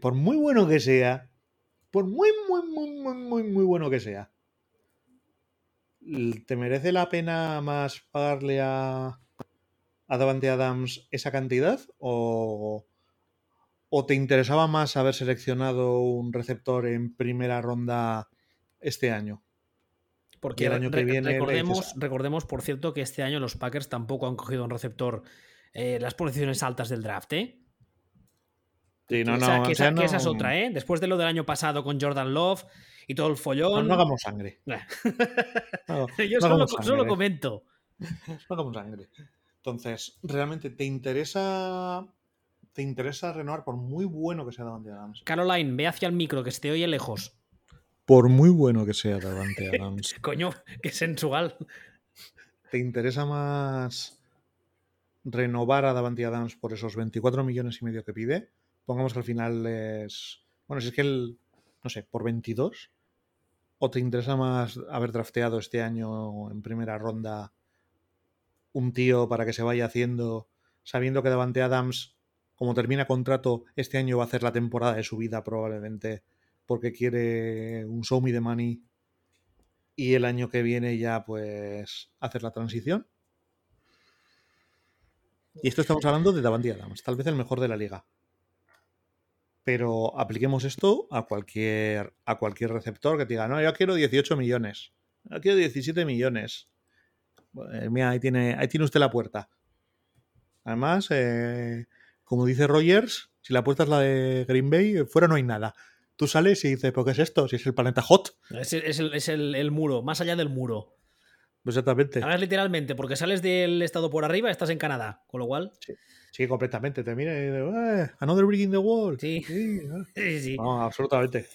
por muy bueno que sea, por muy, muy, muy, muy, muy, muy bueno que sea, ¿te merece la pena más pagarle a a Davante Adams esa cantidad o, o te interesaba más haber seleccionado un receptor en primera ronda este año? Porque el año que viene recordemos, dices- recordemos, por cierto, que este año los Packers tampoco han cogido un receptor eh, las posiciones altas del draft, ¿eh? Sí, no, o sea, no, que, o esa, sea, que esa es otra, ¿eh? Después de lo del año pasado con Jordan Love y todo el follón. no hagamos sangre. Yo solo, solo comento. No hagamos sangre. Entonces, ¿realmente te interesa te interesa renovar por muy bueno que sea Davante Adams? Caroline, ve hacia el micro, que se te oye lejos. Por muy bueno que sea Davante Adams. Coño, qué sensual. ¿Te interesa más renovar a Davante Adams por esos 24 millones y medio que pide? Pongamos que al final es... Bueno, si es que él, no sé, por 22. ¿O te interesa más haber drafteado este año en primera ronda un tío para que se vaya haciendo, sabiendo que Davante Adams, como termina contrato, este año va a hacer la temporada de su vida probablemente porque quiere un show me the money y el año que viene ya pues hacer la transición. Y esto estamos hablando de Davante Adams, tal vez el mejor de la liga. Pero apliquemos esto a cualquier, a cualquier receptor que te diga, no, yo quiero 18 millones, yo quiero 17 millones. Eh, mira, ahí tiene, ahí tiene usted la puerta. Además, eh, como dice Rogers, si la puerta es la de Green Bay, fuera no hay nada. Tú sales y dices, ¿pero qué es esto? Si es el planeta Hot. Es, el, es el- es el- el muro, más allá del muro. Exactamente. Ahora es literalmente, porque sales del estado por arriba, estás en Canadá. Con lo cual, Sí, completamente. Te mira y dices, "Eh, another brick in the wall. Sí. ¿no? sí, sí. No, absolutamente.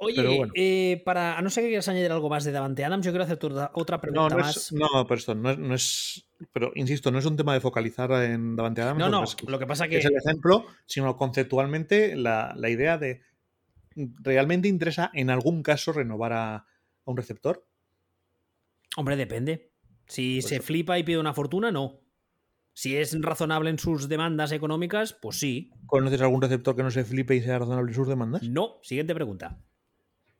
Oye, pero bueno. eh, para, a no ser que quieras añadir algo más de Davante Adams, yo quiero hacer otra, otra No, pregunta no más. es, no, pero esto no es, no es- Pero insisto, no es un tema de focalizar en Davante Adams. No, no, es que lo que pasa es que. el ejemplo, sino conceptualmente la, la idea de ¿realmente interesa en algún caso renovar a, a un receptor? Hombre, depende. Si Pues se eso. flipa y pide una fortuna, no. Si es razonable en sus demandas económicas, pues sí. ¿Conoces algún receptor que no se flipe y sea razonable en sus demandas? No. Siguiente pregunta.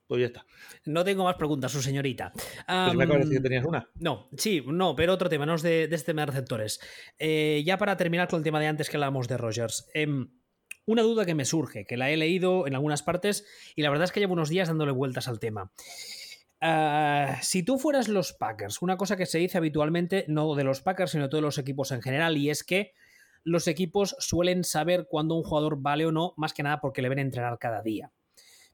Pues ya está. No tengo más preguntas, su señorita. Pues me Am, acabas de decir que tenías una. No, sí, no, pero otro tema, no es de, de este tema de receptores. Eh, ya para terminar con el tema de antes que hablábamos de Rogers. em, una duda que me surge, que la he leído en algunas partes y la verdad es que llevo unos días dándole vueltas al tema. Ah, si tú fueras los Packers, una cosa que se dice habitualmente, no de los Packers, sino de todos los equipos en general, y es que los equipos suelen saber cuándo un jugador vale o no, más que nada porque le ven entrenar cada día.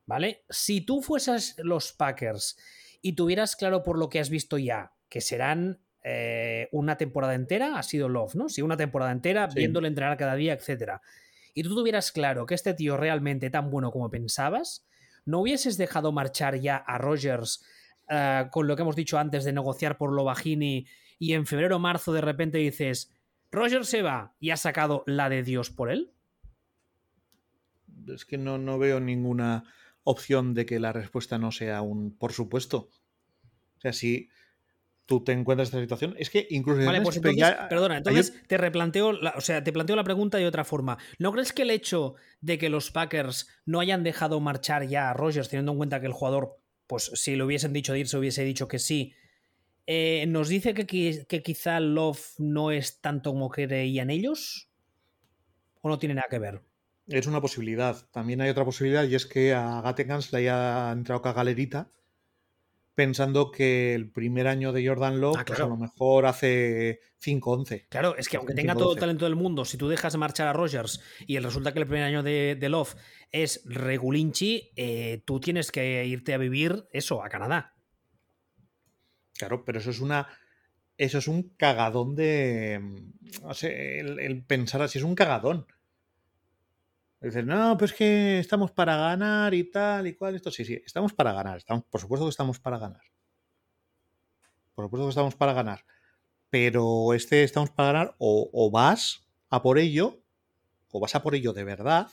¿Vale? Si tú fueses los Packers y tuvieras claro por lo que has visto ya, que serán eh, una temporada entera, ha sido Love, ¿no? Sí, una temporada entera, Sí. viéndole entrenar cada día, etcétera. Y tú tuvieras claro que este tío realmente tan bueno como pensabas, ¿no hubieses dejado marchar ya a Rogers eh, con lo que hemos dicho antes de negociar por Lovagini y en febrero o marzo de repente dices, Rogers se va y has sacado la de Dios por él? Es que no, no veo ninguna opción de que la respuesta no sea un por supuesto. O sea, si tú te encuentras en esta situación, es que incluso Vale, pues entonces, ya- perdona, entonces te replanteo, la, o sea, te planteo la pregunta de otra forma. ¿No crees que el hecho de que los Packers no hayan dejado marchar ya a Rogers, teniendo en cuenta que el jugador, pues si le hubiesen dicho de irse, hubiese dicho que sí, eh, nos dice que, que quizá Love no es tanto como creían ellos? ¿O no tiene nada que ver? Es una posibilidad. También hay otra posibilidad y es que a Gattegans le haya entrado galerita pensando que el primer año de Jordan Love Ah, pues a lo mejor hace 5-11. Claro, es que aunque Un tenga 5-12. todo el talento del mundo, si tú dejas marchar a Rogers y el resulta que el primer año de, de Love es regulinchi, eh, tú tienes que irte a vivir eso, a Canadá. Claro, pero eso es una. Eso es un cagadón de. mm, No sé, el, el pensar así es un cagadón. Dices, no, pues que estamos para ganar y tal y cual. Esto sí, sí, estamos para ganar. Por supuesto que estamos para ganar. Por supuesto que estamos para ganar. Pero este estamos para ganar o, o vas a por ello, o vas a por ello de verdad,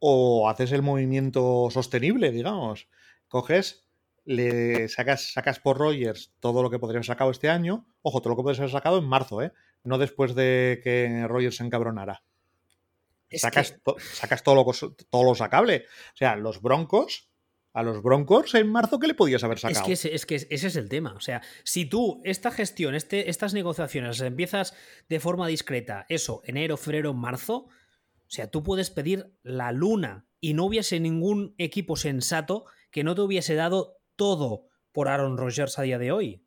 o haces el movimiento sostenible, digamos. Coges, le sacas, sacas por Rogers todo lo que podrías haber sacado este año. Ojo, todo lo que podrías haber sacado en marzo, ¿eh? No después de que Rogers se encabronara. Sacas, que- to- sacas todo, lo, todo lo sacable. O sea, los Broncos a los Broncos en marzo, ¿qué le podías haber sacado? Es que, ese, es que ese es el tema. O sea, si tú esta gestión, este, estas negociaciones empiezas de forma discreta, eso, enero, febrero, marzo, o sea, tú puedes pedir la luna y no hubiese ningún equipo sensato que no te hubiese dado todo por Aaron Rodgers a día de hoy.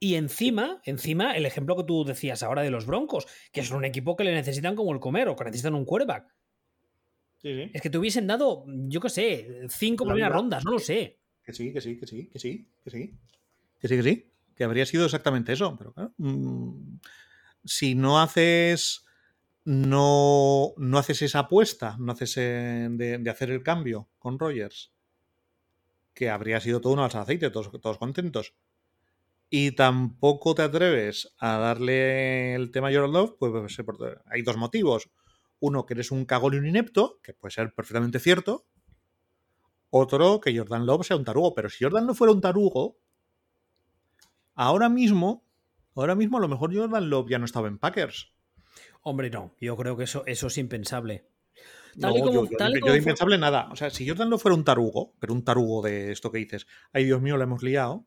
Y encima, encima, el ejemplo que tú decías ahora de los Broncos, que es un equipo que le necesitan como el comer o que necesitan un quarterback. Es que te hubiesen dado, yo qué sé, cinco primeras rondas, no lo sé. Que sí, que sí, que sí, que sí, que sí. Que sí, que sí. Que habría sido exactamente eso. Pero claro, mm, si no haces. No, no haces esa apuesta, no haces eh, de, hacer el cambio con Rogers, que habría sido todo un alza de aceite, todos, todos contentos y tampoco te atreves a darle el tema Jordan Love, pues, pues hay dos motivos. Uno, que eres un cagón y un inepto, que puede ser perfectamente cierto. Otro, que Jordan Love sea un tarugo. Pero si Jordan no fuera un tarugo, ahora mismo, ahora mismo a lo mejor Jordan Love ya no estaba en Packers. Hombre, no, yo creo que eso, eso es impensable. Tal no, yo, yo, impensable nada. O sea, si Jordan no fuera un tarugo, pero un tarugo de esto que dices, ay Dios mío, lo hemos liado,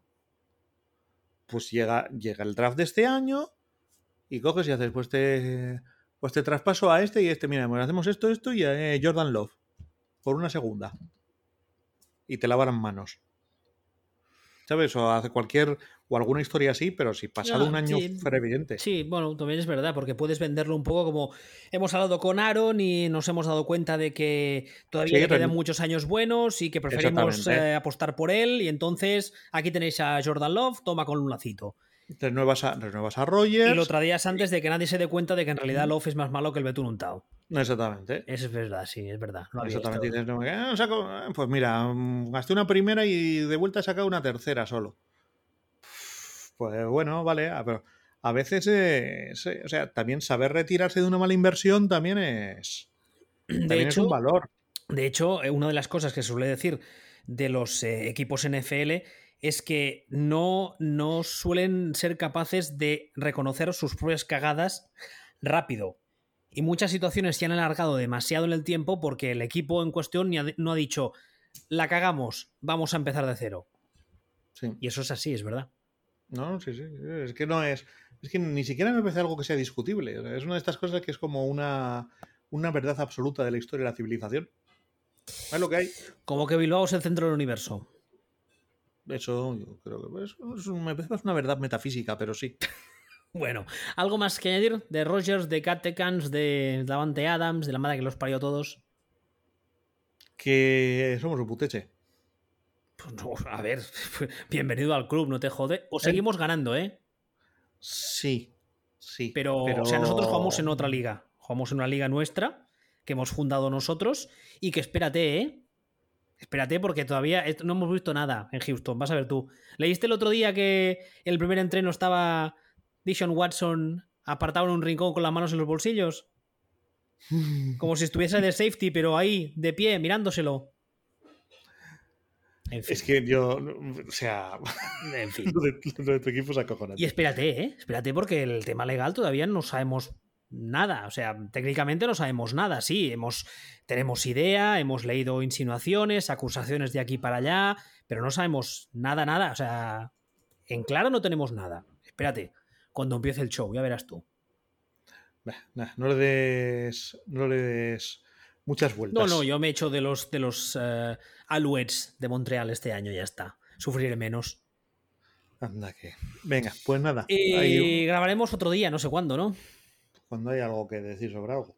pues llega, llega el draft de este año y coges y haces, pues te, pues te traspaso a este y este, mira, pues hacemos esto, esto y a eh, Jordan Love por una segunda. Y te lavarán manos. ¿Sabes? O hace cualquier. O alguna historia así, pero si pasado un año fuera evidente. Sí, bueno, también es verdad, porque puedes venderlo un poco como. Hemos hablado con Aaron y nos hemos dado cuenta de que todavía quedan muchos años buenos y que preferimos eh, apostar por él. Y entonces aquí tenéis a Jordan Love, toma con un lacito. Renuevas a, renuevas a Rogers. Y lo traías antes de que nadie se dé cuenta de que en realidad Love es más malo que el Betún Untao. Exactamente. Eso es verdad, sí, es verdad. Exactamente. Ah, pues mira, mm, gasté una primera y de vuelta he sacado una tercera solo. Pues bueno, vale, ah, pero a veces, o sea, también saber retirarse de una mala inversión también es, también es un valor. De hecho, eh, una de las cosas que se suele decir de los eh, equipos NFL es que no, no suelen ser capaces de reconocer sus propias cagadas rápido. Y muchas situaciones se han alargado demasiado en el tiempo porque el equipo en cuestión no ha dicho, la cagamos, vamos a empezar de cero. Y eso es así, es verdad. No, sí, sí. Es que no es. Es que ni siquiera me parece algo que sea discutible. Es una de estas cosas que es como una, una verdad absoluta de la historia de la civilización. Es lo que hay. Como que Bilbao es el centro del universo. Eso yo creo que es, una verdad metafísica, pero sí. bueno, ¿algo más que añadir de Rogers, de Catekans, de Davante Adams, de la madre que los parió todos? Que somos un puteche. Pues a ver, bienvenido al club, no te jode. O seguimos ganando, ¿eh? Sí, sí. Pero, pero, o sea, nosotros jugamos en otra liga. Jugamos en una liga nuestra que hemos fundado nosotros y que espérate, ¿eh? Espérate, porque todavía no hemos visto nada en Houston. Vas a ver tú. ¿Leíste el otro día que el primer entreno estaba Dishon Watson apartado en un rincón con las manos en los bolsillos? Como si estuviese de safety, pero ahí, de pie, mirándoselo. Es que yo, o sea, en fin. lo, de, tu equipo es acojonante. Y espérate, ¿eh? Espérate, porque el tema legal todavía no sabemos nada. O sea, técnicamente no sabemos nada. Sí, hemos, tenemos idea, hemos leído insinuaciones, acusaciones de aquí para allá, pero no sabemos nada, nada. O sea, en claro no tenemos nada. Espérate, cuando empiece el show, ya verás tú. no le des. No le des muchas vueltas. No, no, yo me echo de los, de los uh, Alouettes de Montreal este año, ya está. Sufriré menos. Anda que. Venga, pues nada. Y grabaremos otro día, no sé cuándo, ¿no? Cuando hay algo que decir sobre algo.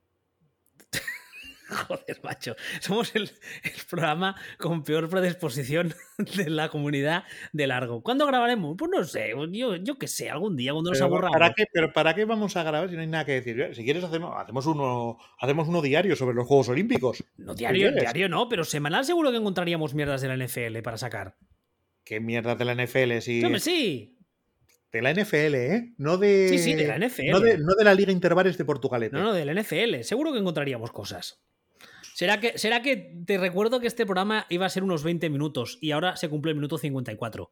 Joder, macho. Somos el, programa con peor predisposición de la comunidad de largo. ¿Cuándo grabaremos? Pues no sé. Yo, yo qué sé, algún día cuando nos aburramos. ¿para qué, pero ¿para qué vamos a grabar si no hay nada que decir? Si quieres, hacemos, hacemos, uno, hacemos uno diario sobre los Juegos Olímpicos. No, diario, diario no, pero semanal seguro que encontraríamos mierdas de la NFL para sacar. ¿Qué mierdas de la NFL? Si... sí de la NFL, ¿eh? No de. Sí, sí, de la NFL. No de, la Liga Intervares de Portugal. No, no, de la NFL. Seguro que encontraríamos cosas. ¿Será que, ¿Será que te recuerdo que este programa iba a ser unos 20 minutos y ahora se cumple el minuto 54?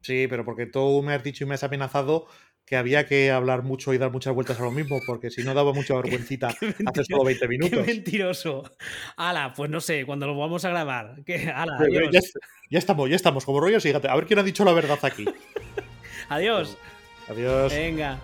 Sí, pero porque tú me has dicho y me has amenazado que había que hablar mucho y dar muchas vueltas a lo mismo, porque si no daba mucha vergüencita hace solo 20 minutos. Qué mentiroso. Ala, pues no sé, cuando lo vamos a grabar. Que, ala. Ya, ya estamos, ya estamos, como rollos, fíjate, a ver quién ha dicho la verdad aquí. adiós. Adiós. Venga.